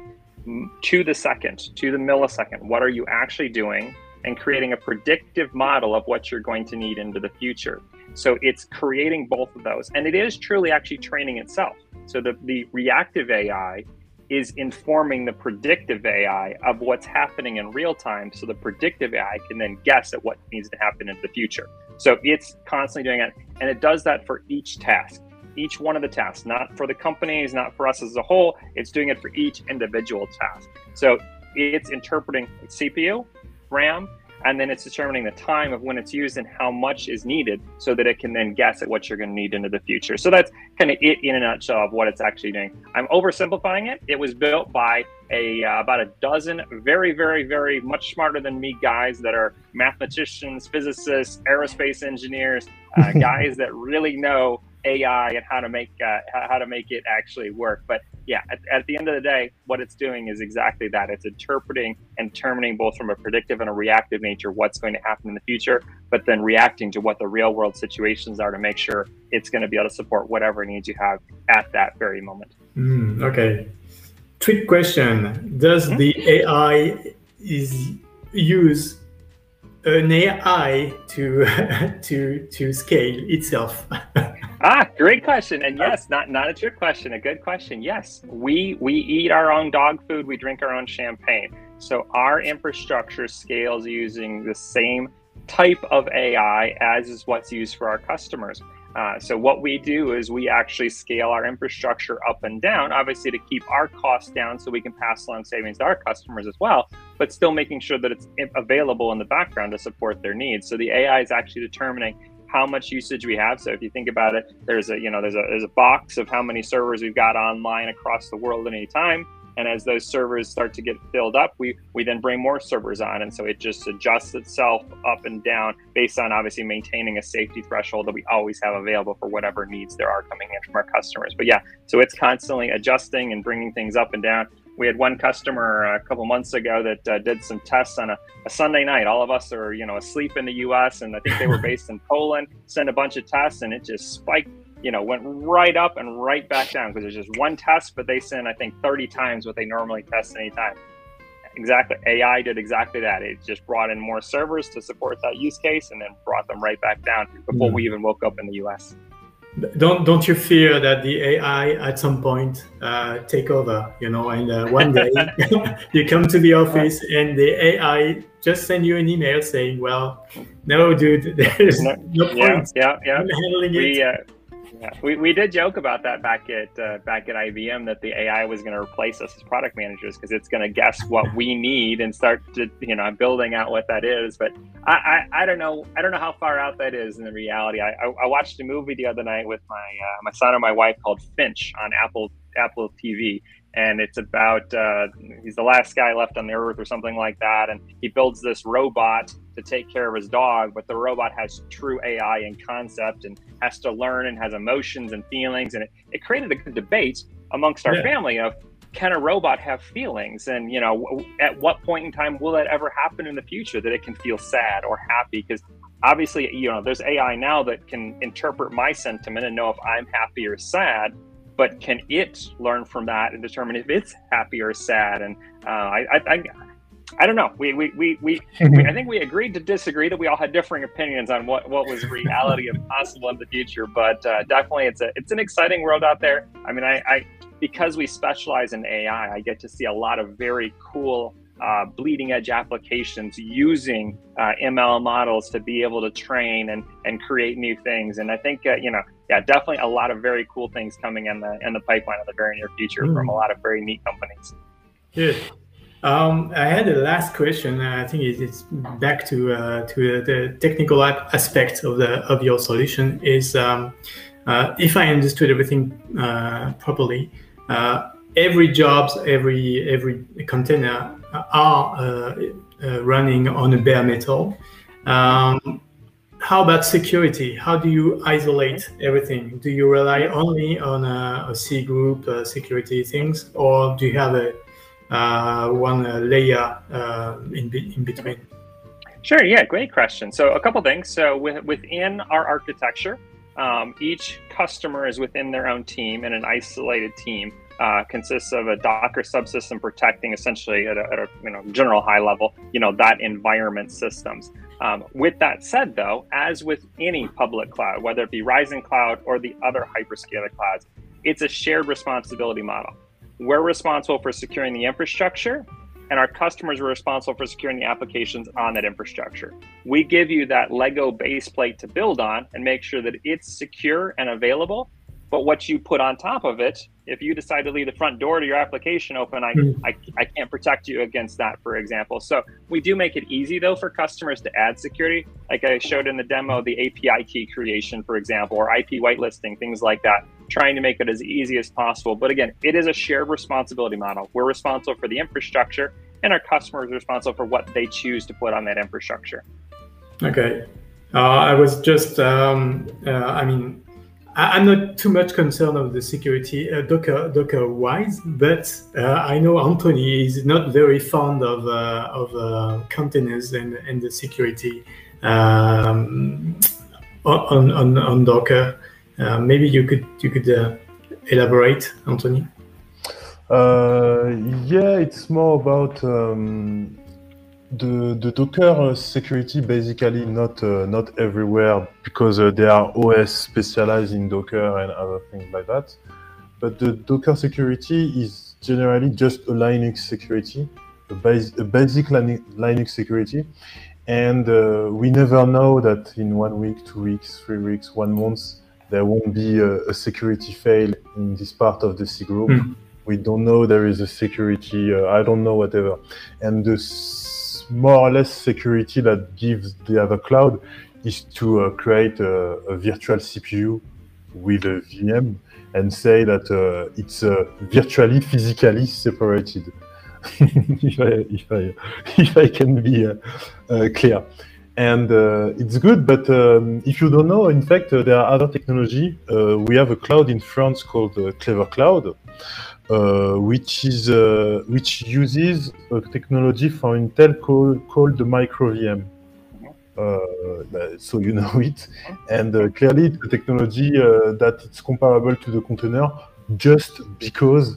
Speaker 2: to the second, to the millisecond. What are you actually doing? And creating a predictive model of what you're going to need into the future. So it's creating both of those. And it is truly actually training itself. So the, the reactive AI is informing the predictive AI of what's happening in real time. So the predictive AI can then guess at what needs to happen in the future. So it's constantly doing it. And it does that for each task, each one of the tasks, not for the companies, not for us as a whole. It's doing it for each individual task. So it's interpreting CPU, RAM, and then it's determining the time of when it's used and how much is needed so that it can then guess at what you're going to need into the future. So that's kind of it in a nutshell of what it's actually doing. I'm oversimplifying it. It was built by a uh, about a dozen very, very, very much smarter than me guys that are mathematicians, physicists, aerospace engineers, uh, guys that really know AI and how to make uh, how to make it actually work. But yeah, at, at, the end of the day, what it's doing is exactly that. It's interpreting and determining both from a predictive and a reactive nature what's going to happen in the future, but then reacting to what the real world situations are to make sure it's going to be able to support whatever needs you have at that very moment.
Speaker 1: Mm, okay. Trick question: Does mm-hmm. the AI is use an AI to to to scale itself?
Speaker 2: ah, great question. And yes, not not a trick question, a good question. Yes, we we eat our own dog food, we drink our own champagne. So our infrastructure scales using the same type of AI as is what's used for our customers. Uh, so what we do is we actually scale our infrastructure up and down, obviously to keep our costs down so we can pass along savings to our customers as well, but still making sure that it's available in the background to support their needs. So the AI is actually determining how much usage we have. So if you think about it, there's a you know there's a there's a box of how many servers we've got online across the world at any time. And as those servers start to get filled up, we, we then bring more servers on. And so it just adjusts itself up and down based on obviously maintaining a safety threshold that we always have available for whatever needs there are coming in from our customers. But yeah, so it's constantly adjusting and bringing things up and down. We had one customer a couple months ago that uh, did some tests on a, a, Sunday night. All of us are, you know, asleep in the U.S. and I think they were based in Poland. Sent a bunch of tests and it just spiked you know, went right up and right back down because there's just one test, but they send, I think, 30 times what they normally test any time. Exactly. AI did exactly that. It just brought in more servers to support that use case and then brought them right back down before mm. we even woke up in the US.
Speaker 1: Don't don't you fear that the AI at some point uh, take over? You know, and uh, one day you come to the office and the AI just send you an email saying, "Well, no, dude, there's no, no point.
Speaker 2: Yeah, yeah, yeah. handling we, it." Uh, yeah, we, we did joke about that back at uh, back at IBM that the AI was going to replace us as product managers because it's going to guess what we need and start to you know building out what that is. But I, I, I don't know I don't know how far out that is in the reality. I, I, I watched a movie the other night with my uh, my son and my wife called Finch on Apple Apple TV, and it's about uh, he's the last guy left on the earth or something like that. And he builds this robot to take care of his dog but the robot has true ai in concept and has to learn and has emotions and feelings. And it, it created a good debate amongst our yeah. family of can a robot have feelings? And you know at what point in time will that ever happen in the future that it can feel sad or happy? Because obviously you know there's ai now that can interpret my sentiment and know if i'm happy or sad but can it learn from that and determine if it's happy or sad? And uh, I, I, I, don't know. We, we, we, we, I think we agreed to disagree that we all had differing opinions on what, what was reality and possible in the future. But uh, definitely, it's a, it's an exciting world out there. I mean, I, I, because we specialize in AI, I get to see a lot of very cool uh, bleeding edge applications using uh, ML models to be able to train and, and create new things. And I think, uh, you know, yeah, definitely a lot of very cool things coming in the in the pipeline in the very near future mm. from a lot of very neat companies.
Speaker 1: Good. Um, I had a last question. I think it's back to uh, to the technical aspect of the of your solution. Is um, uh, if I understood everything uh, properly, every jobs, every every container are uh, uh, running on a bare metal. Um, how about security? How do you isolate everything? Do you rely only on a, a C group uh, security things, or do you have a uh, one uh, layer uh, in, be in between?
Speaker 2: Sure. Yeah. Great question. So a couple things. So with, within our architecture, um, each customer is within their own team and an isolated team uh, consists of a Docker subsystem protecting essentially at a, at a, you know general high level, you know that environment systems. Um, with that said, though, as with any public cloud, whether it be Rising Cloud or the other hyperscaler clouds, it's a shared responsibility model. we're responsible for securing the infrastructure and our customers are responsible for securing the applications on that infrastructure. We give you that Lego base plate to build on and make sure that it's secure and available. But what you put on top of it, if you decide to leave the front door to your application open, I, mm. I, I can't protect you against that, for example. So we do make it easy though for customers to add security. Like I showed in the demo, the API key creation, for example, or IP whitelisting, things like that, trying to make it as easy as possible. But again, it is a shared responsibility model. We're responsible for the infrastructure and our customers are responsible for what they choose to put on that infrastructure.
Speaker 1: Okay. Uh, I was just, um, uh, I mean, I'm not too much concerned of the security uh, Docker Docker wise, but uh, I know Anthony is not very fond of uh, of uh, containers and, and the security um, on, on on Docker. Uh, maybe you could you could uh, elaborate, Anthony.
Speaker 3: yeah, it's more about um, the, the Docker security basically not uh, not everywhere because uh, there are OS specialized in Docker and other things like that. But the Docker security is generally just a Linux security, a, a basic Linux security. And uh, we never know that in one week, two weeks, three weeks, one month, there won't be a, a security fail in this part of the C group. Mm. We don't know there is a security, uh, I don't know, whatever. And the more or less security that gives the other cloud is to uh, create a, a, virtual CPU with a VM and say that uh, it's uh, virtually physically separated. if, I, if, I, if I can be uh, uh, clear. And uh, it's good, but um, if you don't know, in fact, there are other technology. we have a cloud in France called Clever Cloud, which is uh, which uses a technology from Intel called, called the MicroVM. Uh, so you know it, and uh, clearly the technology uh, that it's comparable to the container just because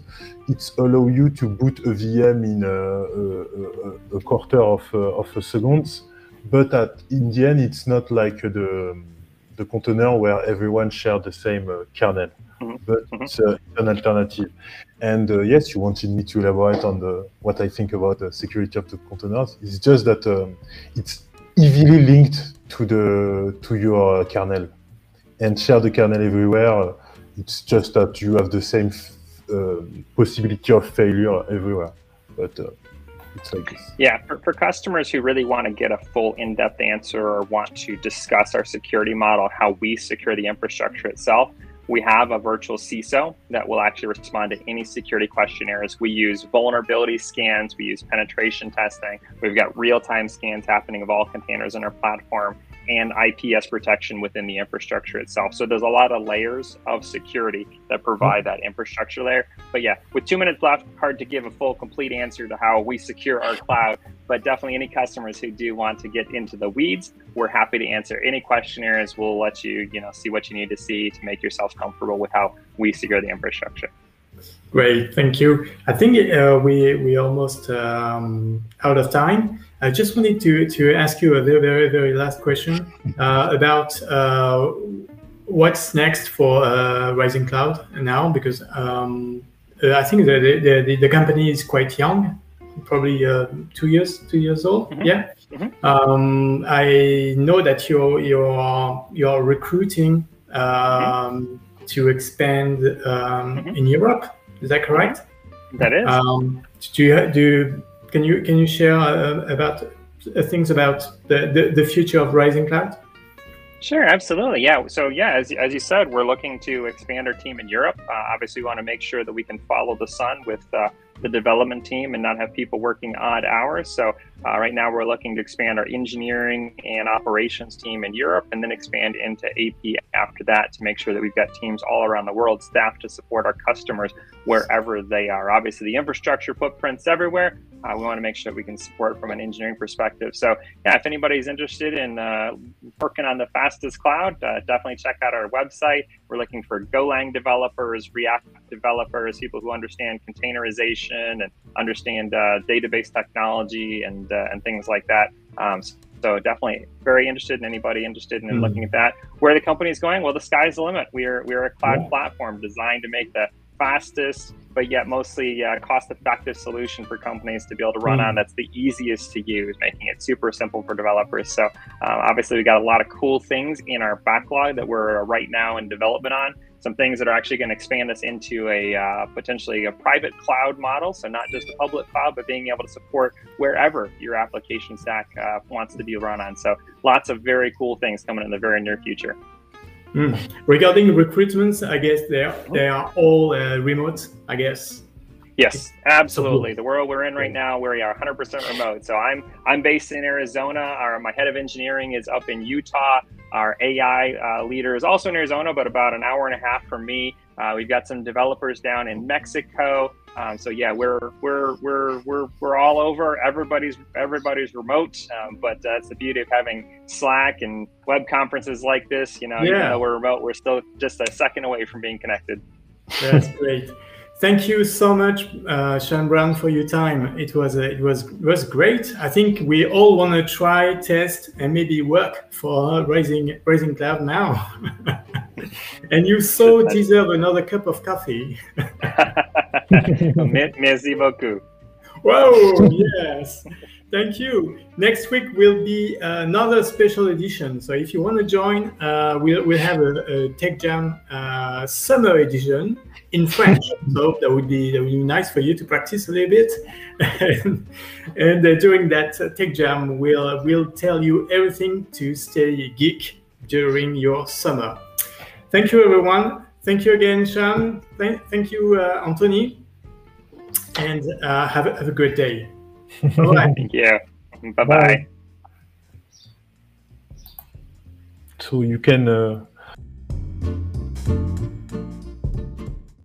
Speaker 3: it's allow you to boot a VM in a, a, a quarter of, of a second, but at in the end it's not like the the container where everyone share the same kernel. Mm-hmm. but mm-hmm. it's, uh, an alternative. And uh, yes, you wanted me to elaborate on the, what I think about the security of the containers. It's just that um, it's easily linked to the to your kernel and share the kernel everywhere. It's just that you have the same uh, possibility of failure everywhere. But uh, it's like this.
Speaker 2: Yeah, for, for customers who really want to get a full in-depth answer or want to discuss our security model, how we secure the infrastructure itself, we have a virtual CISO that will actually respond to any security questionnaires. We use vulnerability scans, we use penetration testing. We've got real time scans happening of all containers in our platform and IPS protection within the infrastructure itself. So there's a lot of layers of security that provide that infrastructure layer. But yeah, with two minutes left, hard to give a full, complete answer to how we secure our cloud. But definitely, any customers who do want to get into the weeds, we're happy to answer any questionnaires. We'll let you, you know, see what you need to see to make yourself comfortable with how we secure the infrastructure.
Speaker 1: Great, thank you. I think uh, we we almost um, out of time. I just wanted to to ask you a very very very last question uh, about uh, what's next for uh, Rising Cloud now because um, I think the, the the company is quite young, probably uh, two years two years old. Mm-hmm. Yeah. Mm-hmm. Um, I know that you're you're you're recruiting um, mm-hmm. to expand um, mm-hmm. in Europe. Is that correct?
Speaker 2: That is. Um,
Speaker 1: do you do? Can you can you share uh, about uh, things about the, the, the future of Rising Cloud?
Speaker 2: Sure, absolutely. Yeah. So, yeah, as, as you said, we're looking to expand our team in Europe. Uh, obviously, we want to make sure that we can follow the sun with uh, the development team and not have people working odd hours. So uh, right now we're looking to expand our engineering and operations team in Europe and then expand into AP after that to make sure that we've got teams all around the world staffed to support our customers wherever they are. Obviously, the infrastructure footprint's everywhere. Uh, we want to make sure that we can support from an engineering perspective. So, yeah, if anybody's interested in uh, working on the fastest cloud, uh, definitely check out our website. We're looking for Golang developers, React developers, people who understand containerization and understand uh, database technology and uh, and things like that. Um, so definitely very interested in anybody interested in mm-hmm. looking at that. Where the company is going, well, the sky's the limit. We are we are a cloud yeah. platform designed to make the fastest, but yet mostly uh, cost-effective solution for companies to be able to run mm. on. That's the easiest to use, making it super simple for developers. So uh, obviously, we got a lot of cool things in our backlog that we're right now in development on. Some things that are actually going to expand this into a uh, potentially a private cloud model. So not just a public cloud, but being able to support wherever your application stack uh, wants to be run on. So lots of very cool things coming in the very near future.
Speaker 1: Mm. Regarding recruitments, I guess they are, they are all uh, remote. I guess.
Speaker 2: Yes, absolutely. The world we're in right now, we are 100% remote. So I'm I'm based in Arizona. Our my head of engineering is up in Utah. Our AI uh, leader is also in Arizona, but about an hour and a half from me. Uh, we've got some developers down in Mexico. Um, so yeah, we're we're we're we're we're all over. Everybody's everybody's remote, um, but that's the beauty of having Slack and web conferences like this. You know, yeah. even though we're remote, we're still just a second away from being connected.
Speaker 1: That's great. Thank you so much, uh, Sean Brown, for your time. It was uh, it was it was great. I think we all want to try, test, and maybe work for raising Rising Cloud now. and you so deserve another cup of coffee.
Speaker 2: Merci beaucoup.
Speaker 1: Whoa! Yes. Thank you. Next week will be another special edition. So if you want to join, uh, we'll, we'll have a, a Tech Jam uh, summer edition in French. so that would be that would be nice for you to practice a little bit. and, and uh, during that uh, Tech Jam, we'll we'll tell you everything to stay geek during your summer. Thank you, everyone. Thank you again, Sean. Thank, thank you, uh, Anthony. And uh, have, have a great day.
Speaker 2: Thank you. Bye bye.
Speaker 3: So you can uh,